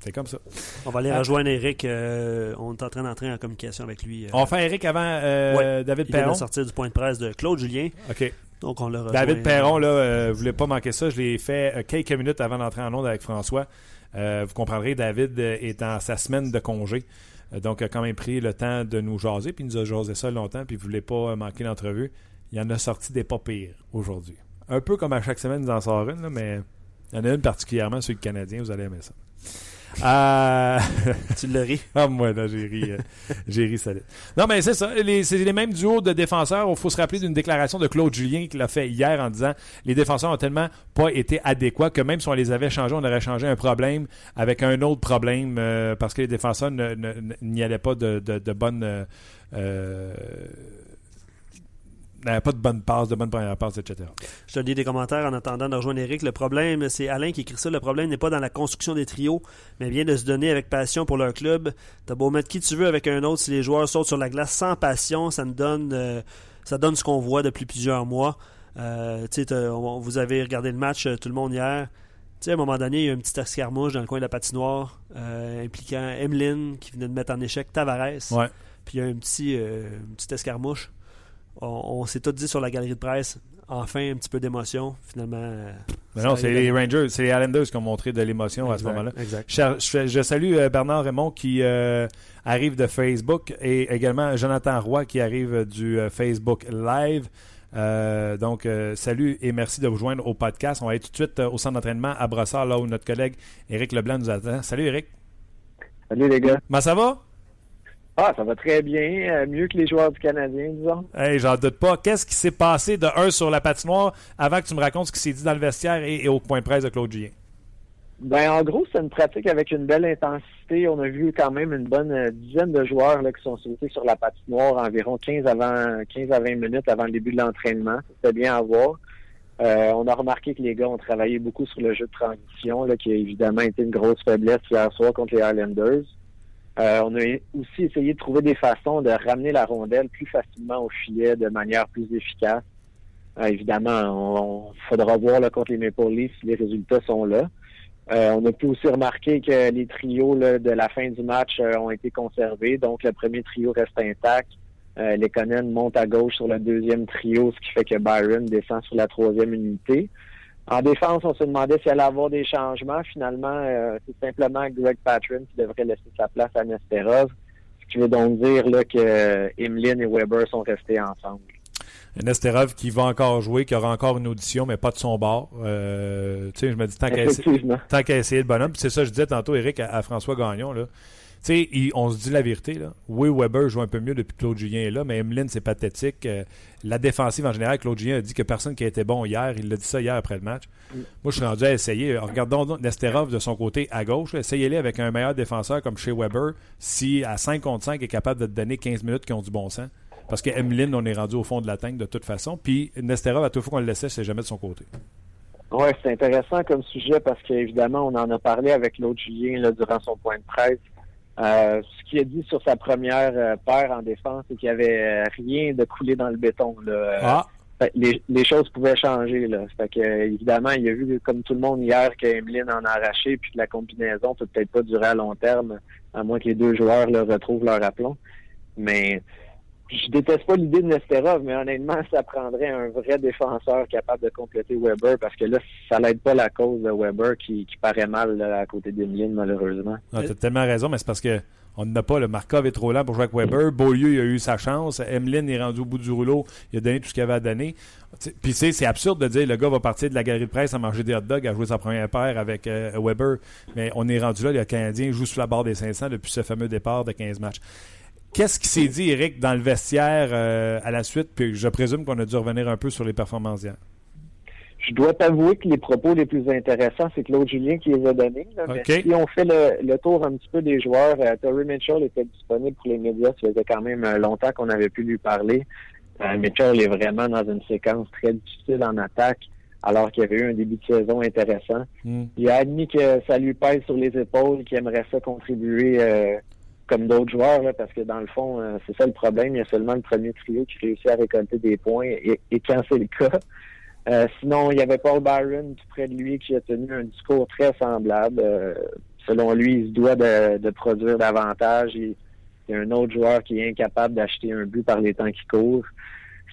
C'est comme ça. On va aller rejoindre Eric. Euh, on est en train d'entrer en communication avec lui. Euh. on fait Eric avant euh, David Perron. Il vient de sortir du point de presse de Claude Julien. OK. Donc on le rejoint. David Perron, là, vous voulez pas manquer ça. Je l'ai fait quelques minutes avant d'entrer en onde avec François. vous comprendrez, David est en sa semaine de congé. donc, il a quand même pris le temps de nous jaser. Puis il nous a jasé ça longtemps. Puis il voulait pas manquer l'entrevue. Il y en a sorti des pas pires aujourd'hui. Un peu comme à chaque semaine, il nous en sort une, mais il y en a une particulièrement sur le Canadien. Vous allez aimer ça. Euh... tu le ris. Ah, moi, là, j'ai ri. Euh, j'ai ri solide. Non, mais c'est ça. c'est les mêmes duos de défenseurs. Il faut se rappeler d'une déclaration de Claude Julien qu'il a fait hier en disant les défenseurs ont tellement pas été adéquats que même si on les avait changés, on aurait changé un problème avec un autre problème euh, parce que les défenseurs n'y allaient pas de, de, bonne. Euh, n'avait pas de bonne passe, de bonne première passe, etc. Je te lis des commentaires en attendant de rejoindre Eric. Le problème, c'est Alain qui écrit ça. Le problème n'est pas dans la construction des trios, mais bien de se donner avec passion pour leur club. T'as beau mettre qui tu veux avec un autre, si les joueurs sautent sur la glace sans passion, ça ne donne, euh, ça donne ce qu'on voit depuis plusieurs mois. Euh, vous avez regardé le match, euh, tout le monde hier. sais, à un moment donné, il y a une petite escarmouche dans le coin de la patinoire euh, impliquant Emeline qui venait de mettre en échec Tavares. Ouais. Puis il y a un petit, une petite escarmouche. On, s'est tout dit sur la galerie de presse. Enfin, un petit peu d'émotion. Finalement. Mais non, c'est les Rangers, c'est les Islanders qui ont montré de l'émotion à ce moment-là. Je, je, salue Bernard Raymond qui arrive de Facebook et également Jonathan Roy qui arrive du Facebook Live. Euh, donc, euh, salut et merci de vous joindre au podcast. On va aller tout de suite euh, au centre d'entraînement à Brossard, là où notre collègue Éric Leblanc nous attend. Salut Éric. Salut les gars. Comment ça va? Ah, ça va très bien. mieux que les joueurs du Canadien, disons. Hey, j'en doute pas. Qu'est-ce qui s'est passé de un sur la patinoire avant que tu me racontes ce qui s'est dit dans le vestiaire et, au point presse de Claude Julien? Ben, en gros, c'est une pratique avec une belle intensité. On a vu quand même une bonne euh, dizaine de joueurs là, qui sont sautés sur la patinoire environ 15, avant, 15 à 20 minutes avant le début de l'entraînement. C'était bien à voir. Euh, on a remarqué que les gars ont travaillé beaucoup sur le jeu de transition, là, qui a évidemment été une grosse faiblesse hier soir contre les Highlanders. Euh, on a aussi essayé de trouver des façons de ramener la rondelle plus facilement au filet de manière plus efficace. évidemment, on, faudra voir là, contre les Maple Leafs si les résultats sont là. Euh, on a pu aussi remarquer que les trios de la fin du match euh, ont été conservés. Donc, le premier trio reste intact. Euh, les Conan montent à gauche sur le deuxième trio, ce qui fait que Byron descend sur la troisième unité. En défense, on se demandait s'il allait avoir des changements. Finalement, c'est simplement Greg Patron qui devrait laisser sa place à Nesterov. Ce qui veut donc dire là, que et Weber sont restés ensemble. Nesterov qui va encore jouer, qui aura encore une audition, mais pas de son bord. Euh, tu sais, je me dis, tant qu'à essayer, le bonhomme. c'est ça, je disais tantôt, Eric, à, François Gagnon, là. Tu sais, on se dit la vérité, là. Oui, Weber joue un peu mieux depuis que Claude Julien est là, mais Emeline, c'est pathétique. Euh, la défensive, en général, Claude Julien a dit que personne qui a été bon hier, il l'a dit ça hier après le match. Moi, je suis rendu à essayer. Regardons Nesterov de son côté à gauche. Essayez-les avec un meilleur défenseur comme chez Weber, si à 5 contre 5 est capable de te donner 15 minutes qui ont du bon sens. Parce que on est rendu au fond de la tank de toute façon. Puis Nesterov, à toute fois qu'on le laissait, c'est jamais de son côté. Oui, c'est intéressant comme sujet parce qu'évidemment, on en a parlé avec l'autre Julien là, durant son point de presse. Euh, ce qu'il a dit sur sa première euh, paire en défense, c'est qu'il n'y avait euh, rien de coulé dans le béton. Là. Ah. Les, choses pouvaient changer. Là. Fait que, évidemment, il a vu, comme tout le monde hier, qu'Emeline en a arraché, puis que la combinaison peut peut-être pas durer à long terme, à moins que les deux joueurs le retrouvent leur aplomb. Mais je déteste pas l'idée de Nesterov, mais honnêtement, ça prendrait un vrai défenseur capable de compléter Weber parce que là, ça n'aide pas la cause de Weber qui, paraît mal à côté d'Emeline, malheureusement. Ah, tu as tellement raison, mais c'est parce que on n'a pas. Le Markov est trop lent pour jouer avec Weber. Beaulieu, il a eu sa chance. Emeline est rendu au bout du rouleau. Il a donné tout ce qu'il avait à donner. Puis c'est absurde de dire le gars va partir de la galerie de presse à manger des hot dogs, à jouer sa première paire avec euh, Weber. Mais on est rendu là. Le Canadien joue sous la barre des 500 depuis ce fameux départ de 15 matchs. Qu'est-ce qui s'est dit, Eric, dans le vestiaire euh, à la suite? Puis je présume qu'on a dû revenir un peu sur les performances hier. Je dois t'avouer que les propos les plus intéressants, c'est Claude Julien qui les a donnés. si on fait le, tour un petit peu des joueurs, euh, Terry Mitchell était disponible pour les médias. Ça faisait quand même euh, longtemps qu'on avait pu lui parler. Mitchell est vraiment dans une séquence très difficile en attaque, alors qu'il y avait eu un début de saison intéressant. Hmm. Il a admis que ça lui pèse sur les épaules, qu'il aimerait ça contribuer comme d'autres joueurs, parce que dans le fond, euh, c'est ça le problème. Il y a seulement le premier trio qui réussit à récolter des points. Et, quand c'est le cas, euh, sinon, il y avait Paul Byron tout près de lui qui a tenu un discours très semblable. Euh, selon lui, il se doit de, produire davantage. Il, y a un autre joueur qui est incapable d'acheter un but par les temps qui courent.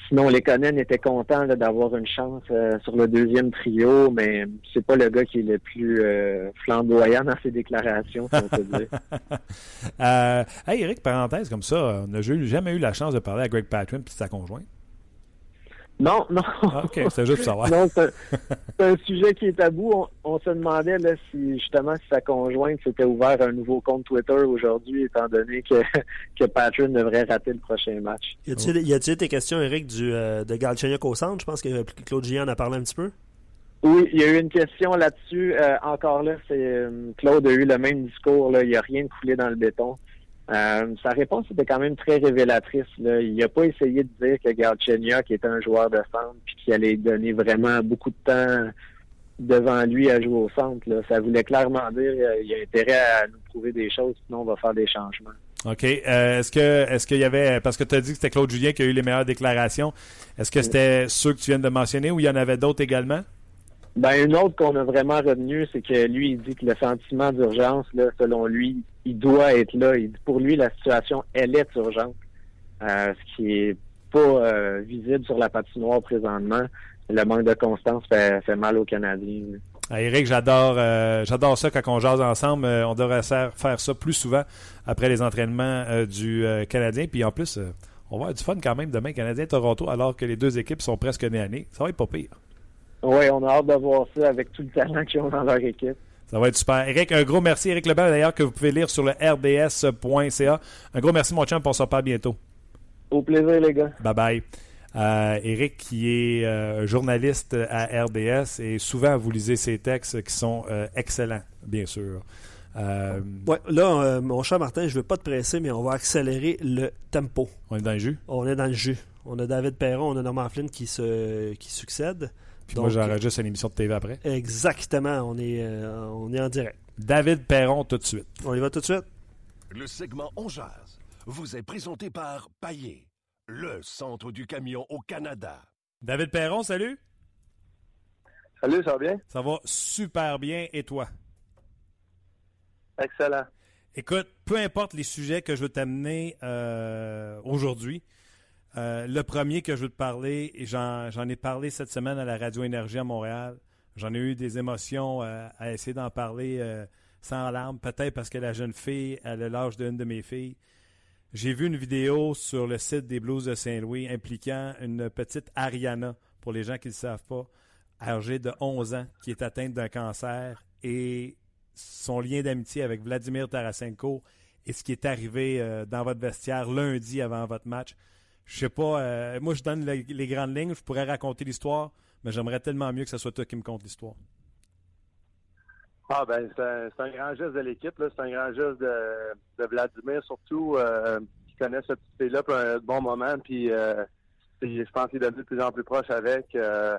Sinon, les Conan étaient contents d'avoir une chance euh, sur le deuxième trio, mais c'est pas le gars qui est le plus euh, flamboyant dans ses déclarations, si on peut dire. euh, hey, Eric, parenthèse comme ça, on n'a jamais eu la chance de parler à Greg Patrin et sa conjointe. Non, non. Ah, OK, c'est juste savoir. non, c'est un sujet qui est tabou. On, se demandait là, si justement si sa conjointe s'était ouvert un nouveau compte Twitter aujourd'hui, étant donné que, que Patrick devrait rater le prochain match. Y a-t-il des questions, Eric, du, euh, de Galchenyuk au centre? Je pense que Claude Gian en a parlé un petit peu. Oui, il y a eu une question là-dessus. Euh, encore là, c'est euh, Claude a eu le même discours. Là. Il n'y a rien de coulé dans le béton. Euh, sa réponse était quand même très révélatrice. Là. Il n'a pas essayé de dire que qui était un joueur de centre puis qu'il allait donner vraiment beaucoup de temps devant lui à jouer au centre. Là. Ça voulait clairement dire qu'il a intérêt à nous prouver des choses, sinon on va faire des changements. OK. Euh, est-ce que est-ce qu'il y avait parce que tu as dit que c'était Claude Julien qui a eu les meilleures déclarations. Est-ce que c'était ceux que tu viens de mentionner ou il y en avait d'autres également? Ben une autre qu'on a vraiment retenue, c'est que lui, il dit que le sentiment d'urgence, là, selon lui, il doit être là. Pour lui, la situation, elle est urgente. Euh, ce qui est pas euh, visible sur la patinoire présentement. Le manque de constance fait, mal aux Canadiens. Ah, Eric, j'adore euh, j'adore ça quand on jase ensemble. On devrait faire, ça plus souvent après les entraînements du Canadien. Puis en plus, on va avoir du fun quand même demain, Canadien-Toronto, alors que les deux équipes sont presque nez à nez. Ça va être pas pire. Oui, on a hâte de voir ça avec tout le talent qu'ils ont dans leur équipe. Ça va être super. Eric, un gros merci. Eric Lebel, d'ailleurs, que vous pouvez lire sur le rds.ca. Un gros merci, mon champ. On se reparle bientôt. Au plaisir, les gars. Bye bye. Euh, Eric, qui est euh, journaliste à RDS, et souvent vous lisez ses textes qui sont euh, excellents, bien sûr. Ouais, là, mon cher Martin, je ne veux pas te presser, mais on va accélérer le tempo. On est dans le jus? On est dans le jus. On a David Perron, on a Norman Flynn qui, se, qui succède. Puis moi, j'enregistre une émission de TV après. Exactement, on est, on est en direct. David Perron, tout de suite. On y va tout de suite. Le segment On Jazz vous est présenté par Paillé le centre du camion au Canada. David Perron, salut. Salut, ça va bien? Ça va super bien. Et toi? Excellent. Écoute, peu importe les sujets que je veux t'amener euh, aujourd'hui, euh, le premier que je veux te parler, j'en ai parlé cette semaine à la Radio Énergie à Montréal, j'en ai eu des émotions euh, à essayer d'en parler sans larmes, peut-être parce que la jeune fille, elle a l'âge d'une de mes filles. J'ai vu une vidéo sur le site des Blues de Saint-Louis impliquant une petite Ariana, pour les gens qui ne le savent pas, âgée de 11 ans, qui est atteinte d'un cancer et son lien d'amitié avec Vladimir Tarasenko et ce qui est arrivé euh, dans votre vestiaire lundi avant votre match. Je sais pas, euh, moi je donne les grandes lignes, je pourrais raconter l'histoire, mais j'aimerais tellement mieux que ce soit toi qui me conte l'histoire. Ah ben c'est un, grand geste de l'équipe, c'est un grand geste de, Vladimir surtout euh, qui connaît cette petite fille-là pour un bon moment, puis euh, je pense qu'il est devenu de plus en plus proche avec. Euh,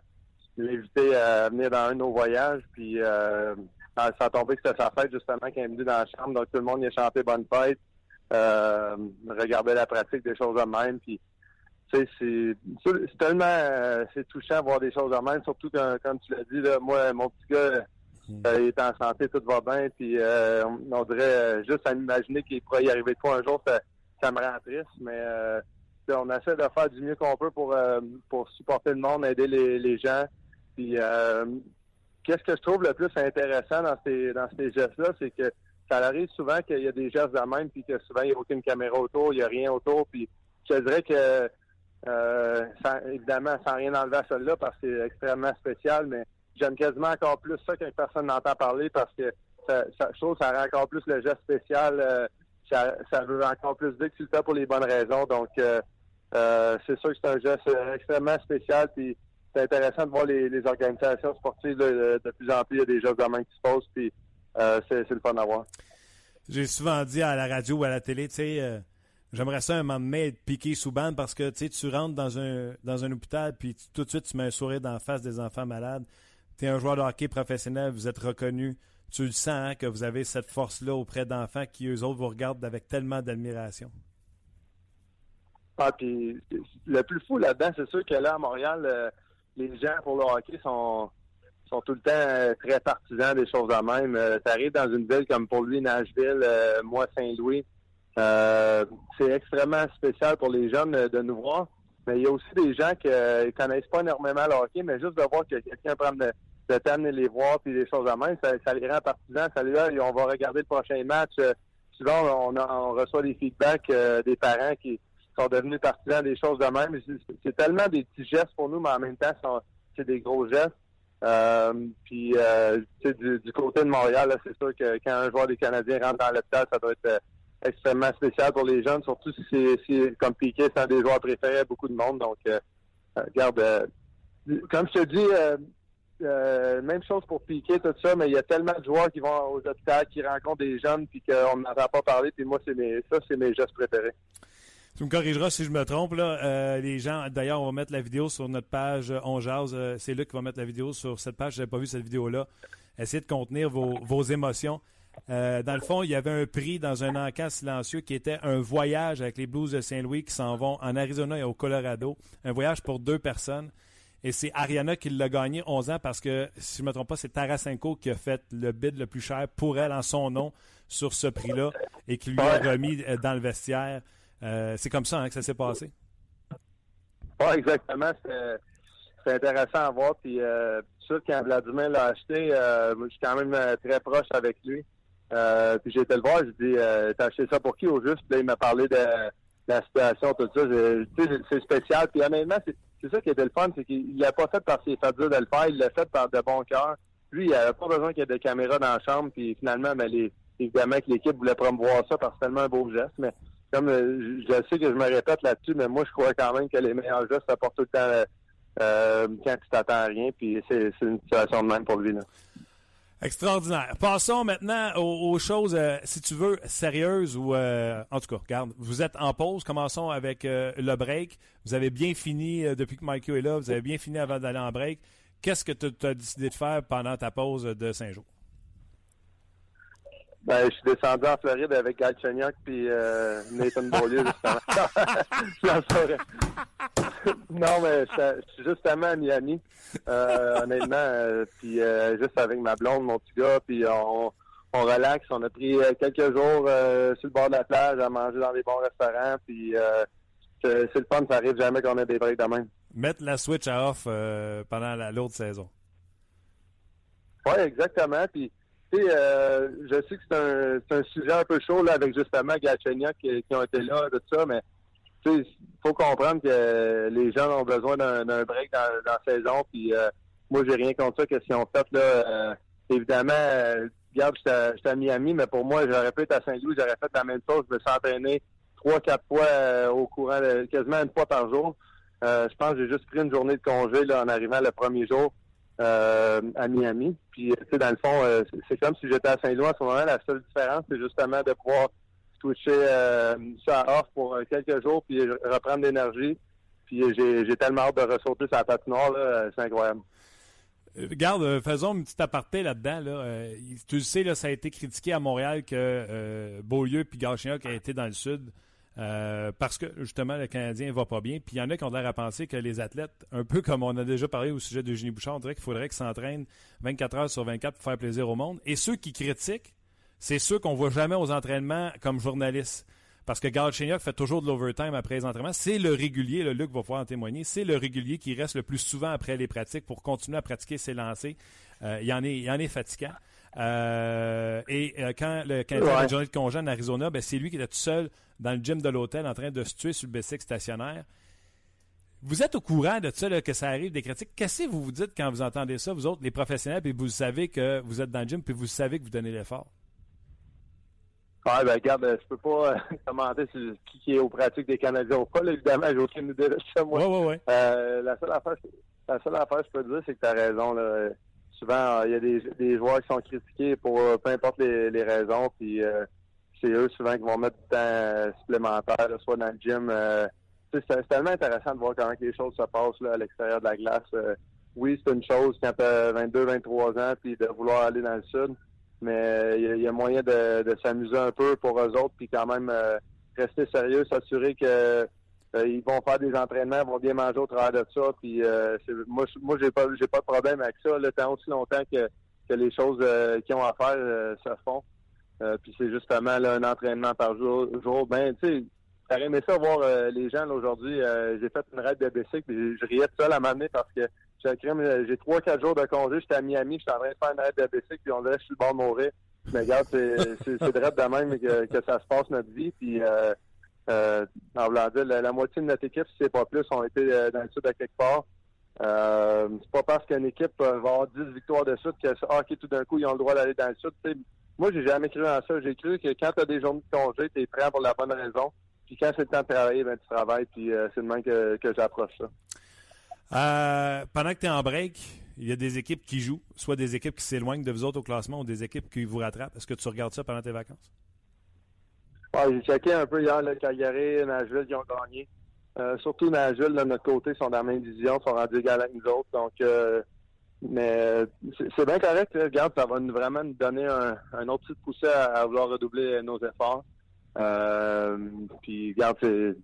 L'invité à venir dans un de nos voyages, puis euh, ça a tombé que c'était sa fête justement quand il est venu dans la chambre, donc tout le monde y a chanté bonne fête, euh, regardait la pratique des choses de même, puis c'est c'est tellement c'est touchant de voir des choses de même, surtout quand, comme tu l'as dit là, moi mon petit gars Mm. Euh, il est en santé, tout va bien. Puis euh, on, dirait euh, juste à m'imaginer qu'il pourrait y arriver de quoi un jour, ça, me rend triste. Mais on essaie de faire du mieux qu'on peut pour pour supporter le monde, aider les, gens. Puis qu'est-ce que je trouve le plus intéressant dans ces dans ces gestes-là, c'est que ça arrive souvent qu'il y a des gestes de même, puis que souvent il n'y a aucune caméra autour, il n'y a rien autour. Puis je dirais que évidemment, sans rien enlever à celle-là, parce que c'est extrêmement spécial, mais j'aime quasiment encore plus ça quand personne n'entend parler parce que ça, je trouve que ça rend encore plus le geste spécial. Euh, ça, veut encore plus dire que tu le fais pour les bonnes raisons. Donc, euh, euh, c'est sûr que c'est un geste extrêmement spécial. Puis, c'est intéressant de voir les, organisations sportives de, plus en plus. Il y a des gestes de main qui se posent. Puis, c'est, le fun à voir. J'ai souvent dit à la radio ou à la télé, tu sais, j'aimerais ça un moment donné être piqué sous bande parce que tu rentres dans un, dans un hôpital puis tout de suite tu mets un sourire dans la face des enfants malades tu es un joueur de hockey professionnel, vous êtes reconnu, tu le sens hein, que vous avez cette force-là auprès d'enfants qui, eux autres, vous regardent avec tellement d'admiration. Ah, puis le plus fou là-dedans, c'est sûr que là, à Montréal, euh, les gens pour le hockey sont, sont tout le temps euh, très partisans des choses de même. Euh, tu arrives dans une ville comme pour lui, Nashville, moi, Saint-Louis. C'est extrêmement spécial pour les jeunes de nous voir. Mais il y a aussi des gens qui ne connaissent pas énormément le hockey, mais juste de voir que quelqu'un prend de, de t'amener les voir puis des choses à même, ça, les rend partisans. Ça les on va regarder le prochain match. Euh, souvent, on, reçoit des feedbacks euh, des parents qui sont devenus partisans des choses de même. C'est tellement des petits gestes pour nous, mais en même temps, c'est des gros gestes. Euh, puis, euh, du, du côté de Montréal, c'est sûr que quand un joueur des Canadiens rentre dans l'hôpital, ça doit être extrêmement spécial pour les jeunes, surtout si c'est comme Piquet, c'est un des joueurs préférés à beaucoup de monde. Donc, regarde, comme je te dis, euh, même chose pour Piquet, tout ça, mais il y a tellement de joueurs qui vont aux hôpitaux, qui rencontrent des jeunes, puis qu'on n'entend pas parler, puis moi, mes, ça, c'est mes gestes préférés. Tu me corrigeras si je me trompe. Là. Euh, les gens, d'ailleurs, on va mettre la vidéo sur notre page euh. Euh, c'est Luc qui va mettre la vidéo sur cette page. Je n'avais pas vu cette vidéo-là. Essayez de contenir vos, vos émotions. Euh, dans le fond, il y avait un prix dans un encas silencieux qui était un voyage avec les Blues de Saint-Louis qui s'en vont en Arizona et au Colorado. Un voyage pour deux personnes. Et c'est Ariana qui l'a gagné 11 ans parce que, si je ne me trompe pas, c'est Tarasenko qui a fait le bid le plus cher pour elle en son nom sur ce prix-là et qui lui a remis euh, dans le vestiaire. Euh, c'est comme ça hein, que ça s'est passé. Oui, exactement. C'est intéressant à voir. Puis, euh, sûr, quand Vladimir l'a acheté, euh, je suis quand même très proche avec lui. Euh, puis j'ai été le voir, j'ai dit euh, T'as acheté ça pour qui au juste? Puis là, il m'a parlé de, la situation, tout ça. C'est spécial. Puis honnêtement, c'est ça qui était le fun, c'est qu'il l'a pas fait par ses fabuleux de le faire, il l'a fait par de bon cœur. Lui, il n'avait pas besoin qu'il y ait des caméras dans la chambre, puis finalement, ben, les, évidemment que l'équipe voulait promouvoir ça parce que c'est tellement un beau geste. Mais comme euh, je sais que je me répète là-dessus, mais moi, je crois quand même que les meilleurs gestes apportent tout le temps euh, quand tu t'attends à rien, puis c'est une situation de même pour lui. Là. Extraordinaire. Passons maintenant aux, choses, euh, si tu veux, sérieuses ou euh, en tout cas, regarde, vous êtes en pause. Commençons avec euh, le break. Vous avez bien fini depuis que Mikey est là. Vous avez bien fini avant d'aller en break. Qu'est-ce que tu as décidé de faire pendant ta pause de cinq jours? Ben, je suis descendu en Floride avec Gal Cheniak puis euh, Nathan Beaulieu, justement. non, mais je suis justement à Miami, euh, honnêtement, euh, puis euh, juste avec ma blonde, mon petit gars, puis on, on relaxe. On a pris quelques jours sur le bord de la plage à manger dans des bons restaurants, puis c'est le fun, ça arrive jamais qu'on ait des breaks de même. Mettre la switch à off pendant l'autre saison. Oui, exactement, puis euh, je sais que c'est un, sujet un peu chaud là, avec justement Galchenyuk qui, ont été là, tout ça, mais il faut comprendre que les gens ont besoin d'un break dans, la saison. Puis euh, moi, j'ai rien contre ça que si on fait là, euh, évidemment, euh, regarde, j'étais à Miami, mais pour moi, j'aurais pu être à Saint-Louis, j'aurais fait la même chose. Je me suis entraîné trois, quatre fois euh, au courant, de, quasiment une fois par jour. Je pense que j'ai juste pris une journée de congé là, en arrivant le premier jour euh, à Miami. Puis, tu sais, dans le fond, euh, c'est comme si j'étais à Saint-Louis en ce moment. La seule différence, c'est justement de pouvoir switcher euh, ça off pour euh, quelques jours, puis reprendre l'énergie. Puis j'ai tellement hâte de ressauter sur la patinoire, c'est incroyable. Regarde, faisons une petite aparté là-dedans. Là. tu le sais, là, ça a été critiqué à Montréal que Beaulieu puis Gachignac a été dans le sud. Euh, parce que justement le Canadien va pas bien. Puis il y en a qui ont l'air à penser que les athlètes, un peu comme on a déjà parlé au sujet d'Eugénie Bouchard, on dirait qu'il faudrait qu'ils s'entraînent 24 heures sur 24 pour faire plaisir au monde. Et ceux qui critiquent, c'est ceux qu'on voit jamais aux entraînements comme journalistes. Parce que Galchenyuk fait toujours de l'overtime après les entraînements. C'est le régulier, le Luc va pouvoir en témoigner, c'est le régulier qui reste le plus souvent après les pratiques pour continuer à pratiquer ses lancers. Euh, il, en il en est fatigant. Euh, et euh, quand le Canadien a une journée de congé en Arizona, ben, c'est lui qui était tout seul dans le gym de l'hôtel en train de se tuer sur le bicycle stationnaire. Vous êtes au courant de ça, là, que ça arrive des critiques. Qu'est-ce que vous vous dites quand vous entendez ça, vous autres, les professionnels, puis vous savez que vous êtes dans le gym, puis vous savez que vous donnez l'effort? Ouais, ben regarde, je peux pas euh, commenter sur qui est aux pratiques des Canadiens ou pas. Là, évidemment, j'ai aucune idée de ça, moi. Ouais, ouais, ouais. Euh, la seule affaire, la seule affaire que je peux te dire, c'est que tu as raison. Là. Souvent, il y a des, des joueurs qui sont critiqués pour euh, peu importe les, les raisons, puis euh, c'est eux souvent qui vont mettre du temps supplémentaire, soit dans le gym. c'est tellement intéressant de voir comment les choses se passent là, à l'extérieur de la glace. oui, c'est une chose quand tu as 22, 23 ans, puis de vouloir aller dans le sud mais il y, a moyen de, de s'amuser un peu pour eux autres, puis quand même euh, rester sérieux, s'assurer que euh, ils vont faire des entraînements, vont bien manger au travers de ça. Puis euh, moi, moi j'ai pas de problème avec ça. Le temps aussi longtemps que, les choses qu'ils ont à faire se font. puis c'est justement un entraînement par jour. jour ben, tu sais, j'aurais aimé ça voir les gens aujourd'hui. j'ai fait une raide de bicycle, puis je riais de ça à m'amener parce que j'ai trois, quatre jours de congé, j'étais à Miami, j'étais en train de faire une raide de bicycle, puis on dirait que je suis le bord de mourir. Mais regarde, c'est de de même que, que, ça se passe notre vie. Puis euh, euh, en la, moitié de notre équipe, si c'est pas plus, ont été euh, dans le sud à quelque part. Euh, c'est pas parce qu'une équipe va avoir 10 victoires de suite que ah, ok, tout d'un coup, ils ont le droit d'aller dans le sud. T'sais, moi, j'ai jamais cru en ça. J'ai cru que quand tu as des journées de congé, tu es prêt pour la bonne raison. Puis quand c'est le temps de travailler, ben, tu travailles. Puis euh, c'est le même que, j'approche ça. Euh, pendant que tu es en break, il y a des équipes qui jouent, soit des équipes qui s'éloignent de vous autres au classement ou des équipes qui vous rattrapent. Est-ce que tu regardes ça pendant tes vacances? J'ai checké un peu hier le Calgary, Nashville qui ont gagné. Euh, surtout Nashville, de notre côté, sont dans la même division, sont rendus égal avec nous autres. Donc, euh, mais c'est bien correct. Regarde, ça va vraiment nous donner un, autre petit poussé à, vouloir redoubler nos efforts. Euh, puis, regarde, c'est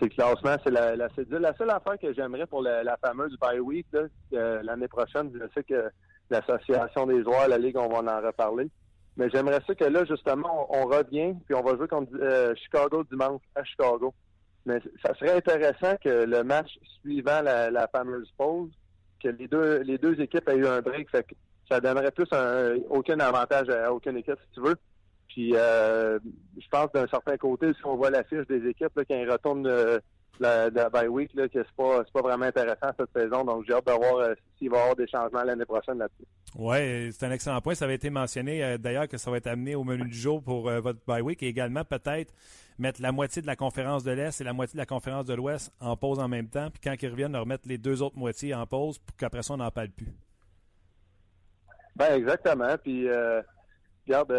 c'est classement, c'est la, la, la seule affaire que j'aimerais pour la, fameuse bye week l'année prochaine. Je sais que l'association des joueurs, la ligue, on va en reparler. Mais j'aimerais ça que là, justement, on, revient, puis on va jouer contre euh, Chicago dimanche à Chicago. Mais ça serait intéressant que le match suivant la, fameuse pause, que les deux les deux équipes aient eu un break. Fait que ça donnerait plus un, aucun avantage à aucune équipe, si tu veux. Puis euh, je pense d'un certain côté, si on voit la fiche des équipes là, quand ils retournent de, la, de bye week, là, que c'est pas c'est pas vraiment intéressant cette saison. Donc j'ai hâte de voir euh, s'il va y avoir des changements l'année prochaine là-dessus. Oui, c'est un excellent point. Ça avait été mentionné euh, d'ailleurs que ça va être amené au menu du jour pour votre bye week et également peut-être mettre la moitié de la conférence de l'Est et la moitié de la conférence de l'Ouest en pause en même temps. Puis quand ils reviennent, remettre les deux autres moitiés en pause pour qu'après ça, on n'en parle plus. Ben exactement. Puis regarde,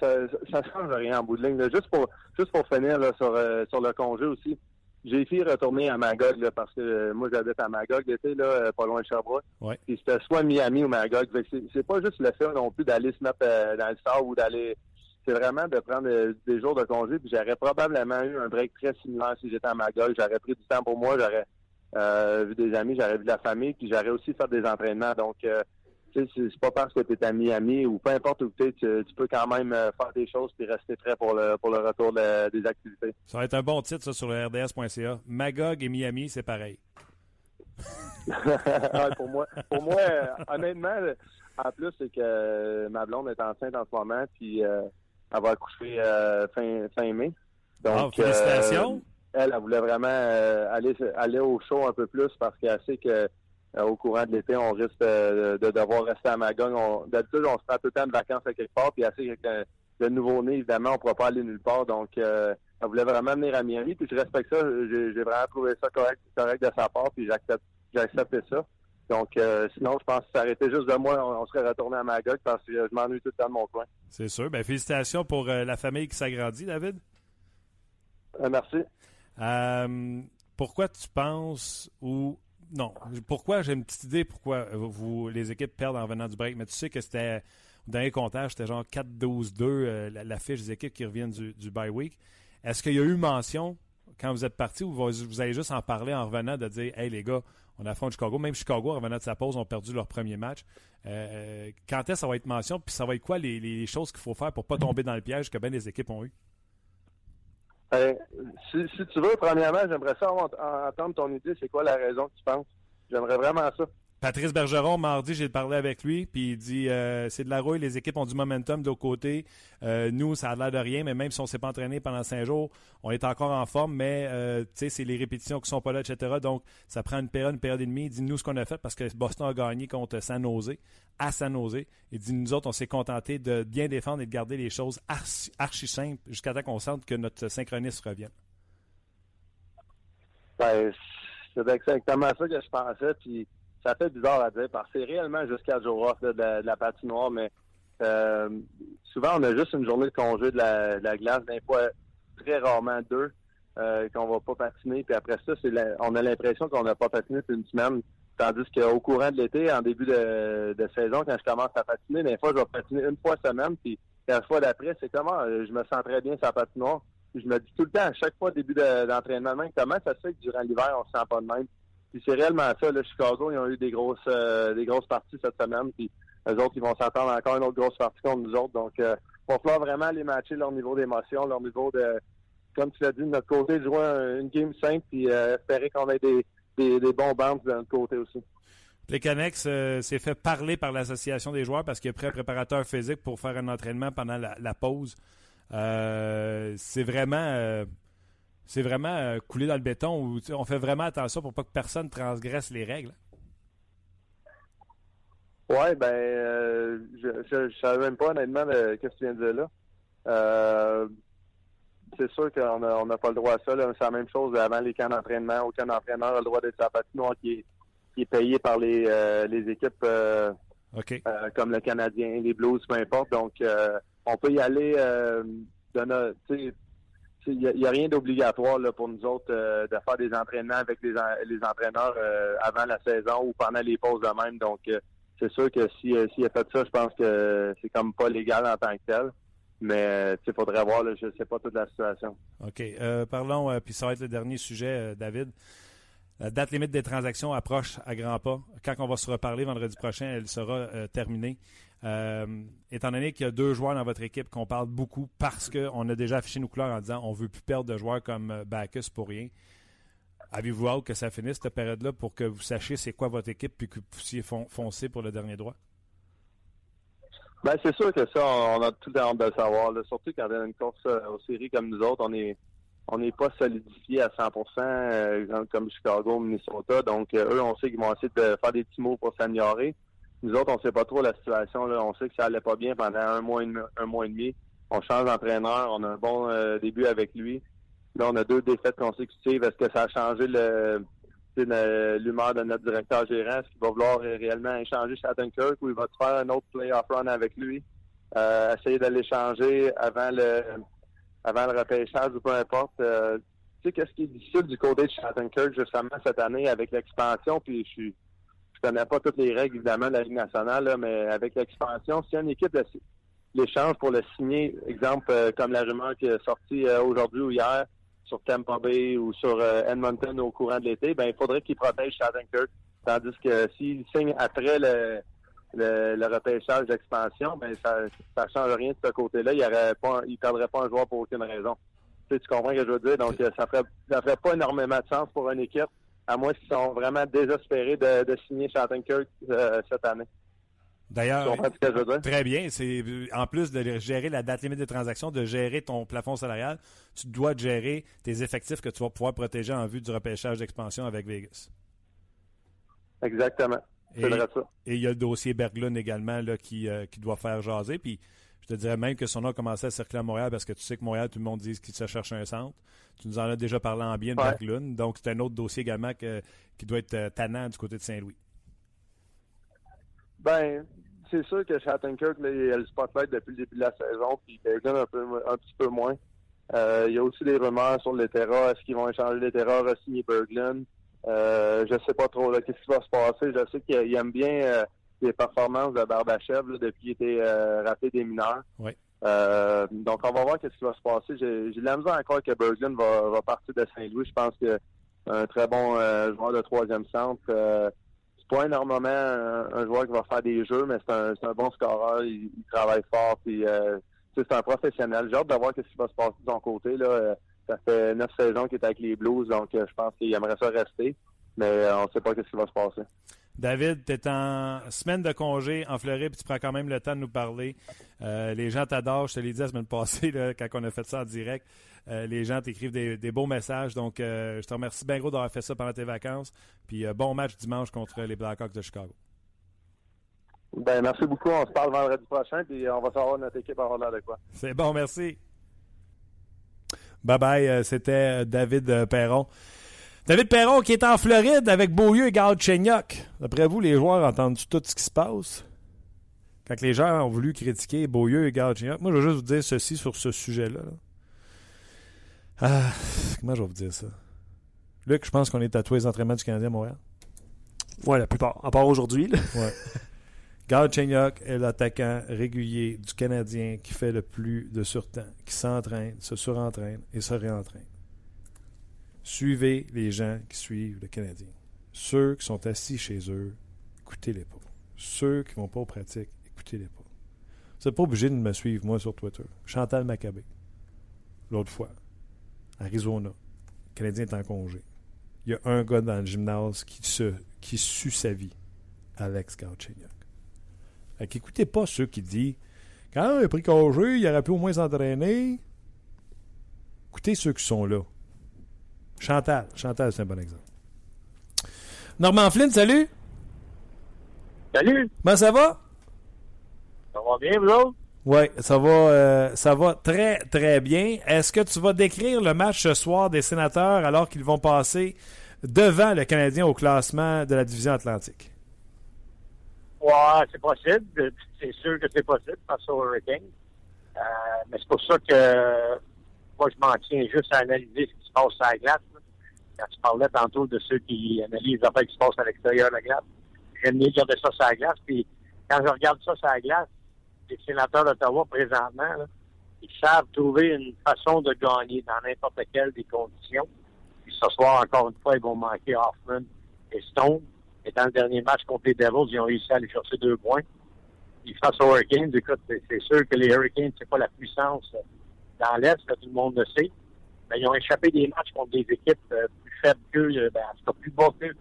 ça, ça change rien en bout de ligne. Juste pour juste pour finir là, sur, euh, sur le congé aussi, j'ai fait retourner à Magog là, parce que euh, moi j'habite à Magog l'été, là, euh, pas loin de Sherbrooke. Ouais. Puis c'était soit Miami ou Magog. C'est pas juste le fait non plus d'aller se mettre dans le sort ou d'aller. C'est vraiment de prendre des jours de congé. Puis j'aurais probablement eu un break très similaire si j'étais à Magog. J'aurais pris du temps pour moi, j'aurais vu des amis, j'aurais vu de la famille, puis j'aurais aussi fait des entraînements. Donc c'est pas parce que tu es à Miami ou peu importe où tu es, tu peux quand même euh, faire des choses et rester prêt pour le, pour le retour des activités. Ça va être un bon titre, ça, sur le RDS.ca. Magog et Miami, c'est pareil. pour moi, pour moi euh, honnêtement, en plus, c'est que ma blonde est enceinte en ce moment, puis euh, elle va accoucher fin, fin mai. Donc, félicitations! elle, elle voulait vraiment aller, aller au show un peu plus parce qu'elle sait que euh, au courant de l'été, on risque de, devoir rester à Magog. D'habitude, on se prend tout le temps de vacances à quelque part, puis assez avec le, nouveau-né, évidemment, on ne pourra pas aller nulle part. Donc, euh, elle voulait vraiment venir à Miami, puis je respecte ça. J'ai vraiment trouvé ça correct, correct de sa part, puis j'accepte j'ai accepté ça. Donc, euh, sinon, je pense que ça arrêtait juste de moi, on, serait retourné à Magog parce que je m'ennuie tout le temps de mon coin. C'est sûr. Ben, félicitations pour la famille qui s'agrandit, David. merci. pourquoi tu penses ou non. Pourquoi? J'ai une petite idée pourquoi vous les équipes perdent en venant du break, mais tu sais que c'était au dernier comptage, c'était genre 4-12-2 euh, la, fiche des équipes qui reviennent du, du bye week. Est-ce qu'il y a eu mention quand vous êtes parti ou vous, allez juste en parler en revenant de dire Hey les gars, on affronte Chicago. Même Chicago, en revenant de sa pause, ont perdu leur premier match. Euh, quand est-ce que ça va être mention? Puis ça va être quoi les, choses qu'il faut faire pour pas tomber dans le piège que bien les équipes ont eu? Euh, si, tu veux, premièrement, j'aimerais ça entendre ton idée. C'est quoi la raison que tu penses? J'aimerais vraiment ça. Patrice Bergeron, mardi, j'ai parlé avec lui, puis il dit euh, c'est de la rouille, les équipes ont du momentum de côté. Euh, nous, ça a l'air de rien, mais même si on ne s'est pas entraîné pendant cinq jours, on est encore en forme, mais euh, c'est les répétitions qui sont pas là, etc. Donc, ça prend une période, une période et demie. Il dit nous ce qu'on a fait parce que Boston a gagné contre San Jose, à San Jose. Il dit nous autres, on s'est contenté de bien défendre et de garder les choses archi, simples jusqu'à temps qu'on sente que notre synchronisme revienne. Ben, c'est exactement ça que je pensais, puis ça fait bizarre à dire parce que c'est réellement juste quatre jours off de, la patinoire, mais euh, souvent on a juste une journée de congé de la, glace, d'un fois très rarement deux, euh, qu'on va pas patiner, puis après ça, c'est on a l'impression qu'on n'a pas patiné une semaine. Tandis qu'au courant de l'été, en début de, saison, quand je commence à patiner, des fois, je vais patiner une fois semaine, puis la fois d'après, c'est comment euh, je me sens très bien sur la patinoire. je me dis tout le temps, à chaque fois, début d'entraînement, comment ça se fait que durant l'hiver, on se sent pas de même? Puis c'est réellement ça. Le Chicago, ils ont eu des grosses euh, des grosses parties cette semaine. Puis eux autres, ils vont s'attendre encore une autre grosse partie contre nous autres. Donc, euh, il va falloir vraiment les matcher leur niveau d'émotion, leur niveau de, comme tu l'as dit, de notre côté, jouer une game simple puis euh, espérer qu'on ait des, des, bons bandes de notre côté aussi. Plecanex s'est fait parler par l'association des joueurs parce qu'il a pris un préparateur physique pour faire un entraînement pendant la, pause. c'est vraiment c'est vraiment euh, coulé dans le béton où on fait vraiment attention pour pas que personne transgresse les règles? Oui, ben, euh, je ne savais même pas honnêtement ce que tu viens de dire là. Euh, c'est sûr qu'on n'a on pas le droit à ça. C'est la même chose avant les camps d'entraînement. Aucun entraîneur a le droit d'être sa patinoire qui est, qui est payé par les, euh, les équipes euh, comme le Canadien, les Blues, peu importe. Donc, on peut y aller de notre- il n'y a, rien d'obligatoire là, pour nous autres euh, de faire des entraînements avec les, en- les entraîneurs euh, avant la saison ou pendant les pauses de même. Donc, euh, c'est sûr que si, s'il a fait ça, je pense que c'est comme pas légal en tant que tel. Mais il faudrait voir, je sais pas toute la situation. OK. Parlons, puis ça va être le dernier sujet, David. La date limite des transactions approche à grands pas. Quand on va se reparler vendredi prochain, elle sera terminée. Euh, étant donné qu'il y a deux joueurs dans votre équipe qu'on parle beaucoup parce qu'on a déjà affiché nos couleurs en disant on veut plus perdre de joueurs comme euh, Bacchus pour rien. Avez-vous hâte que ça finisse cette période-là pour que vous sachiez c'est quoi votre équipe puis que vous puissiez fon- foncer pour le dernier droit? Ben, c'est sûr que ça, on a tout hâte de le savoir. là. Surtout quand on a une course euh, aux séries comme nous autres, on est on n'est pas solidifié à 100 euh, exemple comme Chicago, Minnesota. Donc, eux, on sait qu'ils vont essayer de faire des petits mots pour s'améliorer. Nous autres, on sait pas trop la situation. Là. On sait que ça allait pas bien pendant un mois et demi. Un mois et demi. On change d'entraîneur. On a un bon euh, début avec lui. Là, on a deux défaites consécutives. Est-ce que ça a changé l'humeur de notre directeur gérant? Est-ce qu'il va vouloir réellement échanger Shattenkirk ou il va faire un autre playoff run avec lui? Euh, essayer de l'échanger avant le avant le repêchage ou peu importe. Euh, tu sais, qu'est-ce qui est difficile du côté de Shattenkirk justement cette année avec l'expansion, puis je suis je connais pas toutes les règles évidemment de la Ligue nationale, là, mais avec l'expansion, si une équipe l'échange pour le signer, exemple euh, comme la rumeur qui est sortie euh, aujourd'hui ou hier sur Tampa Bay ou sur euh, Edmonton au courant de l'été, ben il faudrait qu'il protège Shattenkirk. Tandis que s'il signe après le, le, le repêchage d'expansion, ben ça ça change rien de ce côté-là. Il ne il perdrait pas un joueur pour aucune raison. Tu, sais, tu comprends ce que je veux dire? Donc ça ferait ça ferait pas énormément de sens pour une équipe, à moins qu'ils sont vraiment désespérés de, de signer Shattenkirk euh, cette année. D'ailleurs? Très bien. C'est en plus de gérer la date limite des transactions, de gérer ton plafond salarial, tu dois gérer tes effectifs que tu vas pouvoir protéger en vue du repêchage d'expansion avec Vegas. Exactement. Et, il y a le dossier Berglund également là, qui, euh, qui doit faire jaser. Puis te dirais même que son nom a commencé à circuler à Montréal parce que tu sais que Montréal, tout le monde dit qu'il se cherche un centre. Tu nous en as déjà parlé en bien de Ouais. Berglund. Donc c'est un autre dossier également que- qui doit être euh, tannant du côté de Saint-Louis. Ben, c'est sûr que Shattenkirk, là, il a le spotlight depuis le début de la saison, puis Bergen un, peu, un petit peu moins. Euh, il y a aussi des rumeurs sur les terras. Est-ce qu'ils vont échanger les terras, re-signer Berglund? Euh, je sais pas trop. là, Qu'est-ce qui va se passer? Je sais qu'il il aime bien euh, les performances de Barbachev là, depuis qu'il était euh, rappelé des mineurs. Oui. Euh, donc, on va voir qu'est-ce qui va se passer. J'ai de la misère encore que Berglund va, va partir de Saint-Louis. Je pense que un très bon euh, joueur de troisième centre. Euh, c'est pas énormément un, un joueur qui va faire des jeux, mais c'est un, bon scoreur. Il, il travaille fort. Puis, c'est un professionnel. J'ai hâte de voir ce qui va se passer de son côté. Là. Ça fait neuf saisons qu'il est avec les Blues, donc je pense qu'il aimerait ça rester. Mais on ne sait pas ce qui va se passer. David, tu es en semaine de congé en Floride, puis tu prends quand même le temps de nous parler. Euh, les gens t'adorent, je te l'ai dit la semaine passée, là, quand on a fait ça en direct. Euh, les gens t'écrivent des, des beaux messages. Donc, euh, je te remercie bien gros d'avoir fait ça pendant tes vacances. Puis, bon match dimanche contre les Blackhawks de Chicago. Ben, merci beaucoup. On se parle vendredi prochain, puis on va savoir notre équipe avoir l'air de quoi. C'est bon, merci. Bye bye, c'était David Perron. David Perron qui est en Floride avec Beaulieu et Galchenyuk. D'après vous, les joueurs entendent tout ce qui se passe? Quand les gens ont voulu critiquer Beaulieu et Galchenyuk, moi je veux juste vous dire ceci sur ce sujet-là. là. Ah, comment je vais vous dire ça? Luc, je pense qu'on est à tous les entraînements du Canadien à Montréal. Ouais, la plupart. À part aujourd'hui. Ouais. Galchenyuk est l'attaquant régulier du Canadien qui fait le plus de surtemps, qui s'entraîne, se surentraîne et se réentraîne. Suivez les gens qui suivent le Canadien. Ceux qui sont assis chez eux, écoutez-les pas. Ceux qui vont pas aux pratiques, écoutez-les pas. Vous n'êtes pas obligé de me suivre, moi, sur Twitter. Chantal Maccabé. L'autre fois, Arizona. Le Canadien est en congé. Il y a un gars dans le gymnase qui, se, sue sa vie. Alex Galchenyuk. Fait pas ceux qui disent quand il a pris congé, il aurait pu au moins s'entraîner. Écoutez ceux qui sont là. Chantal. Chantal, c'est un bon exemple. Normand Flynn, salut. Salut, Comment ça va? ça va bien, vous autres? Oui, ça va, euh, ça va très, très bien. Est-ce que tu vas décrire le match ce soir des sénateurs alors qu'ils vont passer devant le Canadien au classement de la division Atlantique? Ouais, c'est possible. C'est sûr que c'est possible face au Hurricane. Euh, mais c'est pour ça que moi, je m'en tiens juste à analyser ce qui se passe à la glace. Quand tu parlais tantôt de ceux qui analysent les affaires qui se passent à l'extérieur de la glace, j'aime mieux garder ça sur la glace. Puis quand je regarde ça sur la glace, les sénateurs d'Ottawa présentement, ils savent trouver une façon de gagner dans n'importe quelle des conditions. Puis ce soir, encore une fois, ils vont manquer Hoffman et Stone. Et dans le dernier match contre les Devils, ils ont réussi à aller chercher deux points. Puis face aux Hurricanes, écoute, c'est sûr que les Hurricanes, c'est pas la puissance dans l'Est, tout le monde le sait. Mais ils ont échappé des matchs contre des équipes euh, plus faibles qu'eux, ben, en tout cas plus bas qu'eux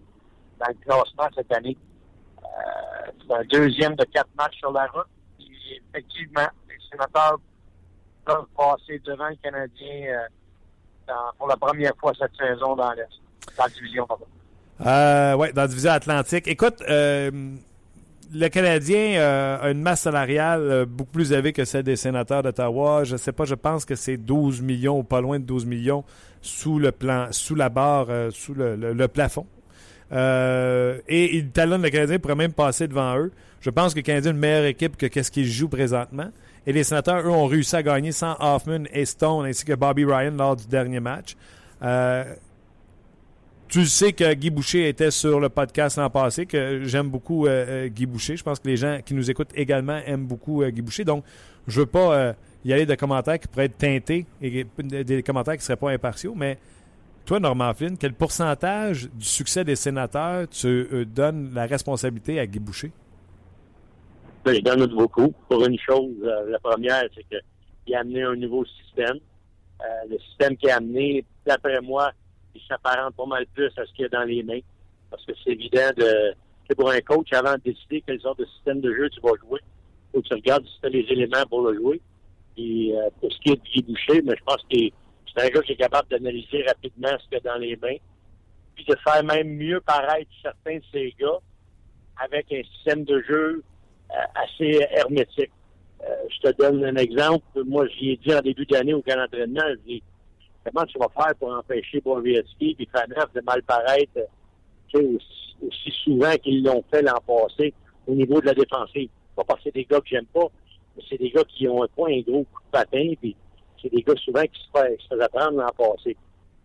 dans le classement cette année. Euh, c'est un deuxième de quatre matchs sur la route. Puis, effectivement, les sénateurs peuvent passer devant le Canadien euh, pour la première fois cette saison dans la division. Euh, oui, dans la division Atlantique. Écoute, euh, le Canadien euh, a une masse salariale euh, beaucoup plus élevée que celle des sénateurs d'Ottawa. Je sais pas, je pense que c'est 12 millions ou pas loin de 12 millions sous le plan, sous la barre, euh, sous le, le- plafond. Euh, et ils talonnent le Canadien pourrait même passer devant eux. Je pense que le Canadien a une meilleure équipe que qu'est-ce qu'ils jouent présentement. Et les sénateurs, eux, ont réussi à gagner sans Hoffman et Stone ainsi que Bobby Ryan lors du dernier match. Euh, tu sais que Guy Boucher était sur le podcast l'an passé, que j'aime beaucoup euh, euh, Guy Boucher. Je pense que les gens qui nous écoutent également aiment beaucoup euh, Guy Boucher. Donc, je veux pas y aller de commentaires qui pourraient être teintés et des commentaires qui seraient pas impartiaux, mais toi, Normand Flynn, quel pourcentage du succès des sénateurs tu donnes la responsabilité à Guy Boucher? Ben, je donne beaucoup. Pour une chose, la première, c'est qu'il a amené un nouveau système. Le système qu'il a amené, d'après moi, il s'apparente pas mal plus à ce qu'il y a dans les mains. Parce que c'est évident de que pour un coach, avant de décider quel genre de système de jeu tu vas jouer, faut que tu regardes si tu as les éléments pour le jouer. Et euh, pour ce qui est de Guy Boucher, mais je pense que c'est un gars qui est capable d'analyser rapidement ce qu'il y a dans les mains. Puis de faire même mieux paraître certains de ces gars avec un système de jeu euh, assez hermétique. Euh, je te donne un exemple. Moi, j'y ai dit en début d'année au camp d'entraînement, dis comment tu vas faire pour empêcher Borowiecki et Faneuf de mal paraître aussi, aussi souvent qu'ils l'ont fait l'an passé au niveau de la défensive? Pas parce que c'est des gars que j'aime pas, mais c'est des gars qui ont un point un gros coup de patin, puis c'est des gars souvent qui se, fait, faisaient prendre l'an passé.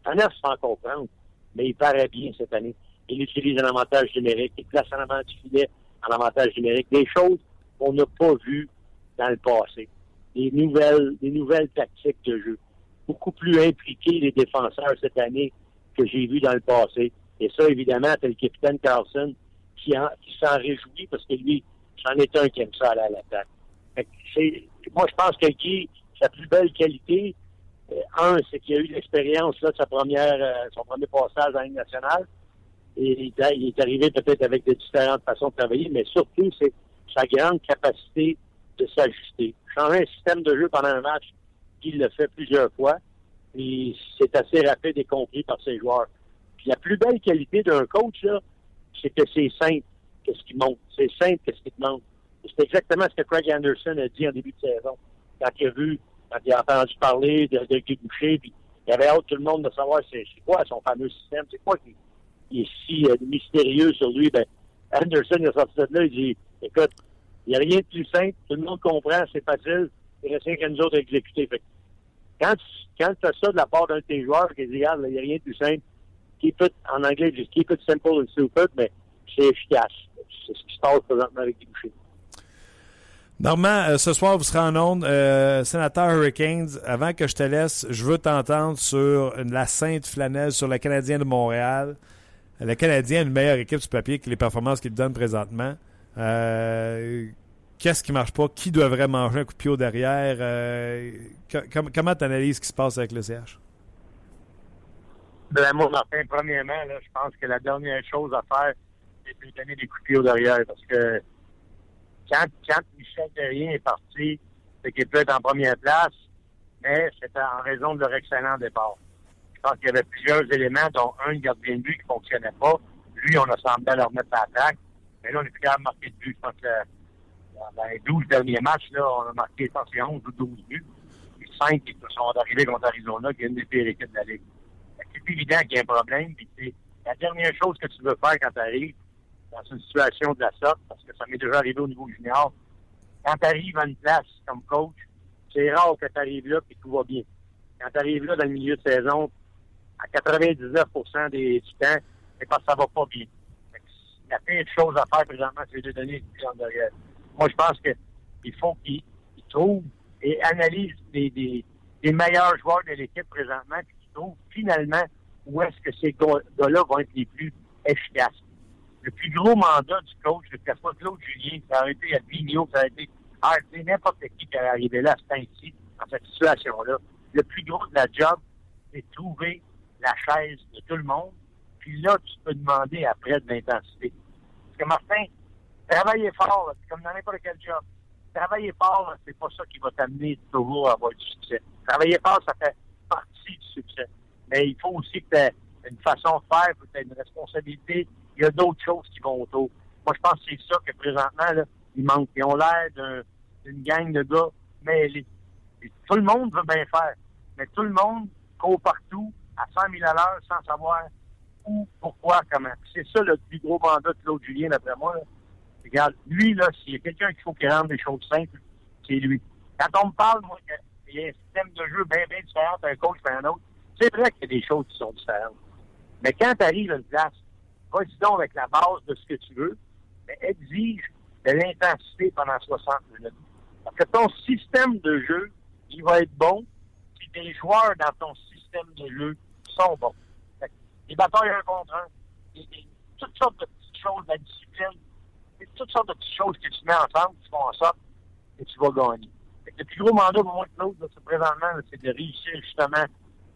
Faneuf se fait comprendre, mais il paraît bien cette année. Il utilise un avantage numérique, il place en avant du filet en avantage numérique, des choses qu'on n'a pas vues dans le passé. Des nouvelles, des nouvelles tactiques de jeu. Beaucoup plus impliqués les défenseurs cette année que j'ai vu dans le passé. Et ça, évidemment, c'est le capitaine Carlson qui, en- qui s'en réjouit parce que lui, c'en est un qui aime ça aller à l'attaque. Moi, je pense que Guy, sa plus belle qualité, euh, un, c'est qu'il a eu l'expérience de sa première, euh, son premier passage en Ligue nationale. Et il il est arrivé peut-être avec des différentes façons de travailler, mais surtout, c'est sa grande capacité de s'ajuster. Changer un système de jeu pendant un match, il le fait plusieurs fois, puis c'est assez rapide et compris par ses joueurs. Puis la plus belle qualité d'un coach, là, c'est que c'est simple, qu'est-ce qui monte. C'est simple, qu'est-ce qui te monte. Et C'est exactement ce que Craig Anderson a dit en début de saison. Quand il a vu, quand il a entendu parler de, de Guy Boucher, puis il avait hâte tout le monde de savoir c'est quoi son fameux système, c'est quoi qui, est si euh, mystérieux sur lui. Ben, Anderson il a sorti de là, il dit écoute, il n'y a rien de plus simple, tout le monde comprend, c'est facile, il reste rien qu'à nous autres à exécuter. Fait quand tu as ça de la part d'un de tes joueurs qui dit regarde, il n'y a rien de plus simple, keep it, en anglais, disent keep it simple and stupid, mais c'est efficace. C'est ce qui se passe présentement avec Guy. Normand, euh, ce soir, vous serez en onde. Euh, sénateur Hurricanes, avant que je te laisse, je veux t'entendre sur la Sainte Flanelle, sur le Canadien de Montréal. Le Canadien a une meilleure équipe sur papier que les performances qu'il donne présentement. Euh, Qu'est-ce qui marche pas? Qui devrait manger un coup de pied au derrière? Euh, co- com- comment tu analyses ce qui se passe avec le CH? Ben, moi, Martin, premièrement, je pense que la dernière chose à faire, c'est de lui donner des coups de pied au derrière. Parce que quand, Michel Terrien est parti, c'est qu'il peut être en première place, mais c'était en raison de leur excellent départ. Je pense qu'il y avait plusieurs éléments, dont un, le gardien de but qui ne fonctionnait pas. Lui, on a semblé à le remettre à l'attaque. Mais là, on est plus capable de marquer de but. Je pense que dans les 12 derniers matchs, là, on a marqué, je pense, que c'est 11 ou 12 buts. Les 5 qui sont arrivés contre Arizona, qui est une des pires équipes de la Ligue. C'est évident qu'il y a un problème. Puis la dernière chose que tu veux faire quand tu arrives dans une situation de la sorte, parce que ça m'est déjà arrivé au niveau junior, quand tu arrives à une place comme coach, c'est rare que tu arrives là et tout va bien. Quand tu arrives là dans le milieu de saison, à 99% des, du temps, c'est parce que ça va pas bien. Il y a plein de choses à faire présentement, c'est de donner une en derrière. Moi, je pense qu'il faut qu'ils trouvent et analysent des meilleurs joueurs de l'équipe présentement, puis qu'ils trouvent finalement où est-ce que ces gars-là vont être les plus efficaces. Le plus gros mandat du coach, que ce soit Claude Julien, ça a été à Vigneault, ça a été ah, n'importe qui qui est arrivé là à ce temps-ci, dans cette situation-là. Le plus gros de la job, c'est trouver la chaise de tout le monde. Puis là, tu peux demander après de l'intensité. Parce que Martin, travailler fort, c'est comme dans n'importe quel job. Travailler fort, c'est pas ça qui va t'amener toujours à avoir du succès. Travailler fort, ça fait partie du succès. Mais il faut aussi que tu aies une façon de faire, que tu aies une responsabilité. Il y a d'autres choses qui vont autour. Moi, je pense que c'est ça que présentement, là, il manque. Ils ont l'air d'une gang de gars mêlés. tout le monde veut bien faire. Mais tout le monde court partout à 100 000 à l'heure sans savoir où, pourquoi, comment. C'est ça le plus gros mandat de Claude Julien, d'après moi. Regarde, lui, là, s'il y a quelqu'un qu'il faut qu'il rende des choses simples, c'est lui. Quand on me parle, moi, qu'il y a un système de jeu bien, bien différent d'un coach et un autre, c'est vrai qu'il y a des choses qui sont différentes. Mais quand tu arrives à une place, vas-y donc avec la base de ce que tu veux, mais exige de l'intensité pendant 60 minutes. Parce que ton système de jeu, il va être bon si tes joueurs dans ton système de jeu sont bons. Les batailles un contre un, toutes sortes de petites choses, la discipline, toutes sortes de petites choses que tu mets ensemble qui font en sorte que tu vas gagner. le plus gros mandat pour moi que l'autre, présentement, c'est de réussir justement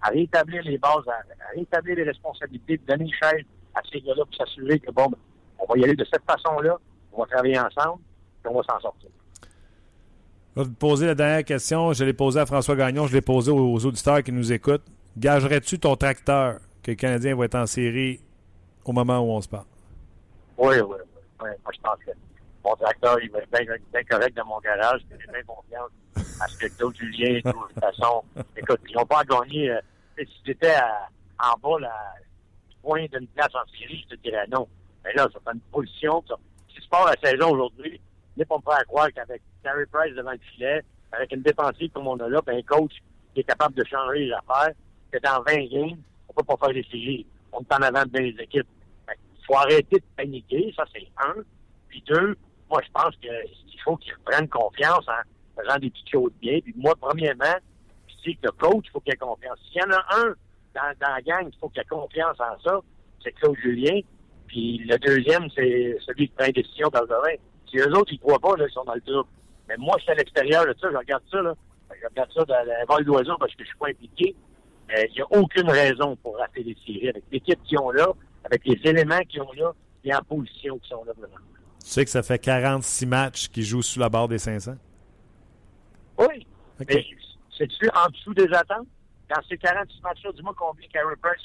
à rétablir les bases, à, rétablir les responsabilités, de donner une chaise à ces gars-là pour s'assurer que, bon, ben, on va y aller de cette façon-là, on va travailler ensemble, et on va s'en sortir. Je vais vous poser la dernière question. Je l'ai posée à François Gagnon, je l'ai posée aux auditeurs qui nous écoutent. Gagerais-tu ton tracteur que le Canadien va être en série au moment où on se parle? Oui, oui. Moi, je pense que mon tracteur, il va être bien, correct dans mon garage. J'ai bien confiance à ce que Claude Julien, de toute façon. Écoute, ils n'ont pas gagné. Euh, si c'était en bas, la point d'une place en série, je te dirais non. Mais là, ça fait une position. Ça. Si tu pars la saison aujourd'hui, n'est pas me faire croire qu'avec Carey Price devant le filet, avec une défensive comme on a là, un coach qui est capable de changer les affaires, que dans 20 games, on peut pas faire des séries. On est en avant de les équipes. Faut arrêter de paniquer, ça c'est un. Puis deux, moi je pense qu'il faut qu'ils reprennent confiance en faisant des petites choses bien. Puis moi, premièrement, je que le coach, il faut qu'il ait confiance. S'il y en a un dans, la gang, il faut qu'il ait confiance en ça, c'est Claude Julien. Puis le deuxième, c'est celui qui prend une décision dans le domaine. Si eux autres, ils croient pas, là, ils sont dans le trouble. Mais moi, je suis à l'extérieur de ça, je regarde ça, là. Je regarde ça dans le vol d'oiseau parce que je suis pas impliqué. Euh, il n'y a aucune raison pour rater les séries avec l'équipe qu'ils ont là, avec les éléments qu'ils ont là, et en position qu'ils sont là vraiment. Tu sais que ça fait 46 matchs qu'ils jouent sous la barre des 500? Oui. Mais c'est-tu en dessous des attentes? Dans ces 46 matchs-là, dis-moi combien Carey Price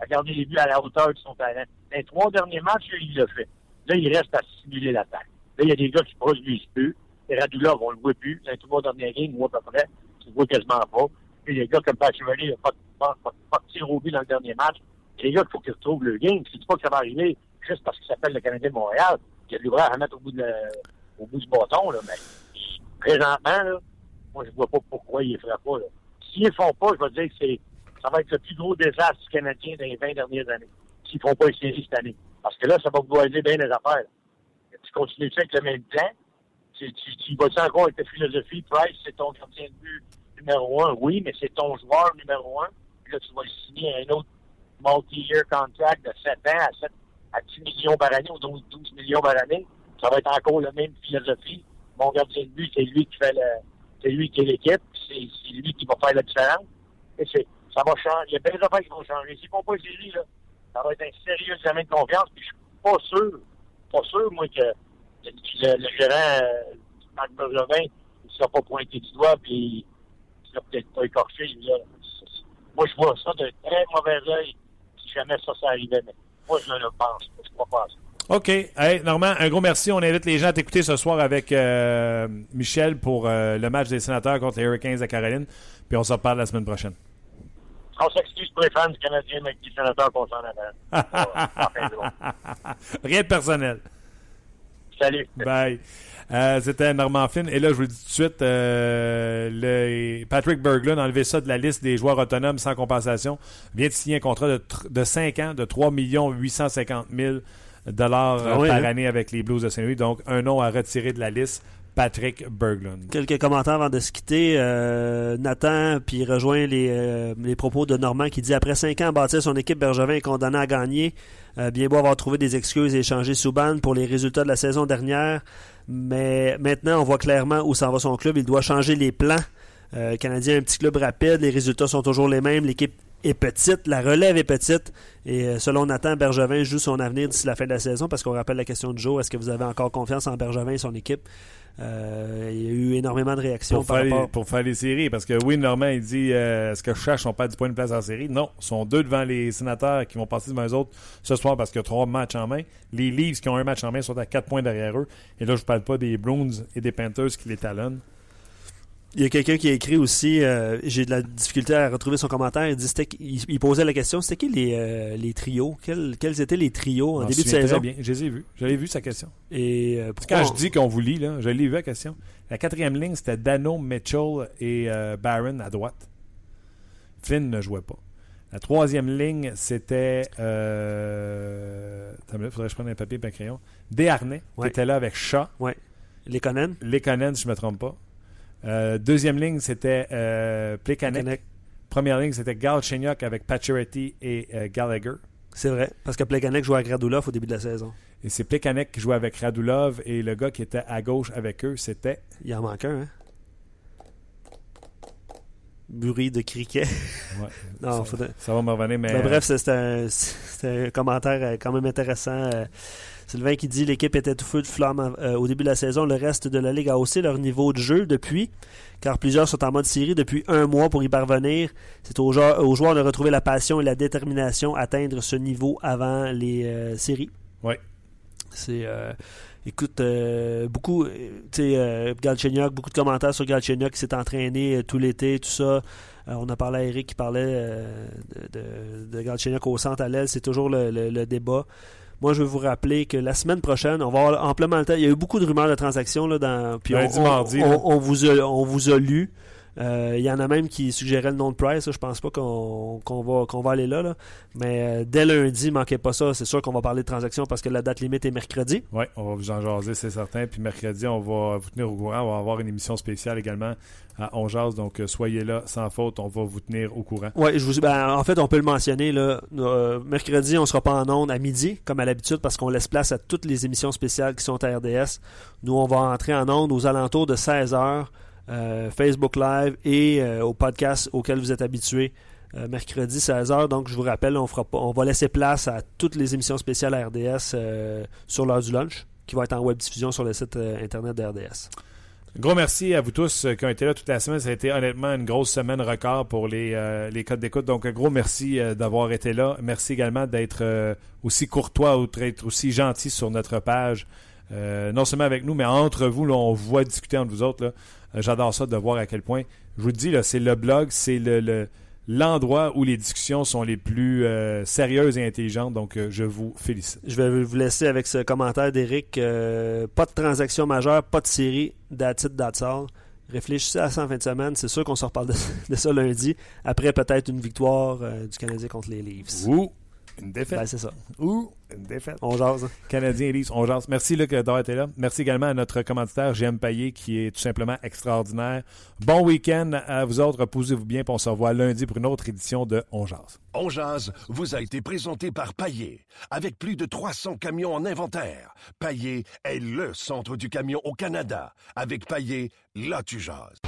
a gardé les buts à la hauteur de son talent. Les trois derniers matchs, il l'a fait. Là, il reste à simuler l'attaque. Là, il y a des gars qui produisent plus. Les Radulov, on le voit plus. Dans les trois derniers games, ou à peu près, tu le vois quasiment pas. Puis les gars comme Pachivali, il n'a pas, pas, pas, pas, de tir au but dans le dernier match. Et les gars, il faut qu'ils retrouvent le game. Dis pas que ça va arriver juste parce qu'il s'appelle le Canadien de Montréal. Il y a de l'ouvrage à mettre au bout, de au bout du bâton, là. Mais présentement, là, moi, je vois pas pourquoi ils ne feraient pas. S'ils ne font pas, je vais dire que c'est ça va être le plus gros désastre du Canadien dans les 20 dernières années. S'ils ne font pas une série cette année. Parce que là, ça va vous bien les affaires. Tu continues avec le même plan? Tu, tu, tu vas-tu encore avec ta philosophie? Price, c'est ton gardien de but numéro un? Oui, mais c'est ton joueur numéro un. Puis là, tu vas signer un autre multi-year contract de 7 ans à, 7, à 10 millions par année ou 12, 12 millions par année. Ça va être encore la même philosophie. Mon gardien de but, c'est lui qui fait le, c'est lui qui est l'équipe. C'est, c'est lui qui va faire la différence. Et ça va changer. Il y a plein d'affaires qui vont changer. S'ils font pas série, là, ça va être un sérieux examen de confiance. Puis je suis pas sûr, pas sûr, moi, que le, le gérant, euh, Marc Bergevin, ne sera pas pointé du doigt, puis il sera peut-être pas écorché. Moi, je vois ça d'un très mauvais œil si jamais ça, ça arrivait. Mais moi, je le pense. Je crois pas ça. OK. Hey, Normand, un gros merci. On invite les gens à t'écouter ce soir avec euh, Michel pour euh, le match des sénateurs contre les Hurricanes de Caroline. Puis on se reparle la semaine prochaine. On s'excuse pour les fans du Canadien, mais qui sénateur qu'on s'en Rien de personnel. Salut. Bye. Euh, C'était Normand Flynn. Et là, je vous le dis tout de suite, euh, le, Patrick Berglund a enlevé ça de la liste des joueurs autonomes sans compensation. Vient de signer un contrat de, de 5 ans de 3 850 000 dollars Ah oui, par hein? année avec les Blues de Saint-Louis. Donc, un nom à retirer de la liste, Patrick Berglund. Quelques commentaires avant de se quitter. Euh, Nathan, puis il rejoint les, euh, les propos de Normand qui dit Après cinq ans à bâtir son équipe, Bergevin est condamné à gagner. Euh, bien beau avoir trouvé des excuses et échangé Souban pour les résultats de la saison dernière. Mais maintenant, on voit clairement où s'en va son club. Il doit changer les plans. Euh, Canadien un petit club rapide. Les résultats sont toujours les mêmes. L'équipe est petite. La relève est petite. Et euh, selon Nathan, Bergevin joue son avenir d'ici la fin de la saison parce qu'on rappelle la question de Joe est-ce que vous avez encore confiance en Bergevin et son équipe? Euh, Il y a eu énormément de réactions Pour par faire, rapport. pour faire les séries. Parce que oui, Normand, il dit euh, est-ce que je cherche, on perd du point de place en série? Non, ils sont deux devant les sénateurs qui vont passer devant les autres ce soir parce qu'il y a trois matchs en main. Les Leafs qui ont un match en main sont à quatre points derrière eux. Et là, je ne parle pas des Bruins et des Panthers qui les talonnent. Il y a quelqu'un qui a écrit aussi, euh, j'ai de la difficulté à retrouver son commentaire, il, dit il, il posait la question, c'était qui les, euh, les trios? Quels, quels étaient les trios en début de saison? bien. Je les ai vus. Je l'ai vu, sa question. Et euh, pourquoi Quand je dis qu'on vous lit, là, je l'ai vu la question. La quatrième ligne, c'était Dano, Mitchell et Barron à droite. Finn ne jouait pas. La troisième ligne, c'était. Euh... Attends minute, faudrait que je prenne un papier et un crayon. Desharnais, Ouais. qui était là avec Shaw. les Conan Lekonen, si je ne me trompe pas. Euh, deuxième ligne, c'était euh, Plekanec. Plekanec. Première ligne, c'était Galchenyuk avec Pacioretty et euh, Gallagher. C'est vrai, parce que Plekanec jouait à Gradulov au début de la saison. Et c'est Plekanec qui jouait avec Radulov et le gars qui était à gauche avec eux, c'était Il en manque un, hein? Bruit de criquet. Ouais. non, ça, faudrait- ça va me revenir, mais. Ben, bref, c'est- c'était un, commentaire euh, quand même intéressant. Sylvain qui dit l'équipe était tout feu de flamme euh, au début de la saison. Le reste de la ligue a haussé leur niveau de jeu depuis, car plusieurs sont en mode série depuis un mois pour y parvenir. C'est aux joueurs, aux joueurs de retrouver la passion et la détermination à atteindre ce niveau avant les euh, séries. Ouais. C'est. euh, Écoute, euh, beaucoup, euh, tu sais, euh, Galchenyuk, beaucoup de commentaires sur Galchenyuk qui s'est entraîné euh, tout l'été, tout ça. On a parlé à Eric qui parlait de, de, de Galchenyuk au centre à l'aile, c'est toujours le, le- le débat. Moi, je veux vous rappeler que la semaine prochaine, on va avoir amplement le temps. Il y a eu beaucoup de rumeurs de transactions là, dans. Puis Lundi, on, on- mardi, on- là. on vous a, on vous a lu. Euh, Il y en a même qui suggéraient le nom de Price. là. Je pense pas qu'on va, qu'on va aller là. là. Mais euh, dès lundi, manquez pas ça. C'est sûr qu'on va parler de transactions parce que la date limite est mercredi. Oui, on va vous en jaser, c'est certain. Puis mercredi, on va vous tenir au courant. On va avoir une émission spéciale également à On Jase. Donc, euh, soyez là sans faute. On va vous tenir au courant. Je vous, ben, en fait, on peut le mentionner. Là, Euh, mercredi, on sera pas en ondes à midi, comme à l'habitude, parce qu'on laisse place à toutes les émissions spéciales qui sont à RDS. Nous, on va entrer en ondes aux alentours de 16 heures, euh, Facebook Live et euh, au podcast auquel vous êtes habitués. euh, mercredi 16h, donc je vous rappelle, on, fera on va laisser place à toutes les émissions spéciales à RDS euh, sur l'heure du lunch, qui va être en web diffusion sur le site euh, internet de RDS. Gros merci à vous tous euh, qui ont été là toute la semaine. Ça a été honnêtement une grosse semaine record pour les, euh, les codes d'écoute. Donc, un gros merci euh, d'avoir été là. Merci également d'être euh, aussi courtois ou d'être aussi gentil sur notre page. Euh, non seulement avec nous, mais entre vous, là, on voit discuter entre vous autres. Euh, J'adore ça de voir à quel point. Je vous le dis, c'est le blog, c'est le, le- l'endroit où les discussions sont les plus euh, sérieuses et intelligentes. Donc, euh, je vous félicite. Je vais vous laisser avec ce commentaire d'Éric. Euh, pas de transaction majeure, pas de série, that's it, that's all. Réfléchissez à ça en fin de semaine. C'est sûr qu'on se reparle de, de ça lundi. Après, peut-être une victoire du Canadien contre les Leafs. Ou une défaite. Ben, c'est ça. Ou une défaite. On jase. hein. Canadiens et Leafs, on jase. Merci Luc d'avoir été là. Merci également à notre commanditaire GM Payet qui est tout simplement extraordinaire. Bon week-end à vous autres. Reposez-vous bien. Puis on se revoit lundi pour une autre édition de On jase. On jase vous a été présenté par Paillé. Avec plus de 300 camions en inventaire, Paillé est le centre du camion au Canada. Avec Paillé, là tu jases.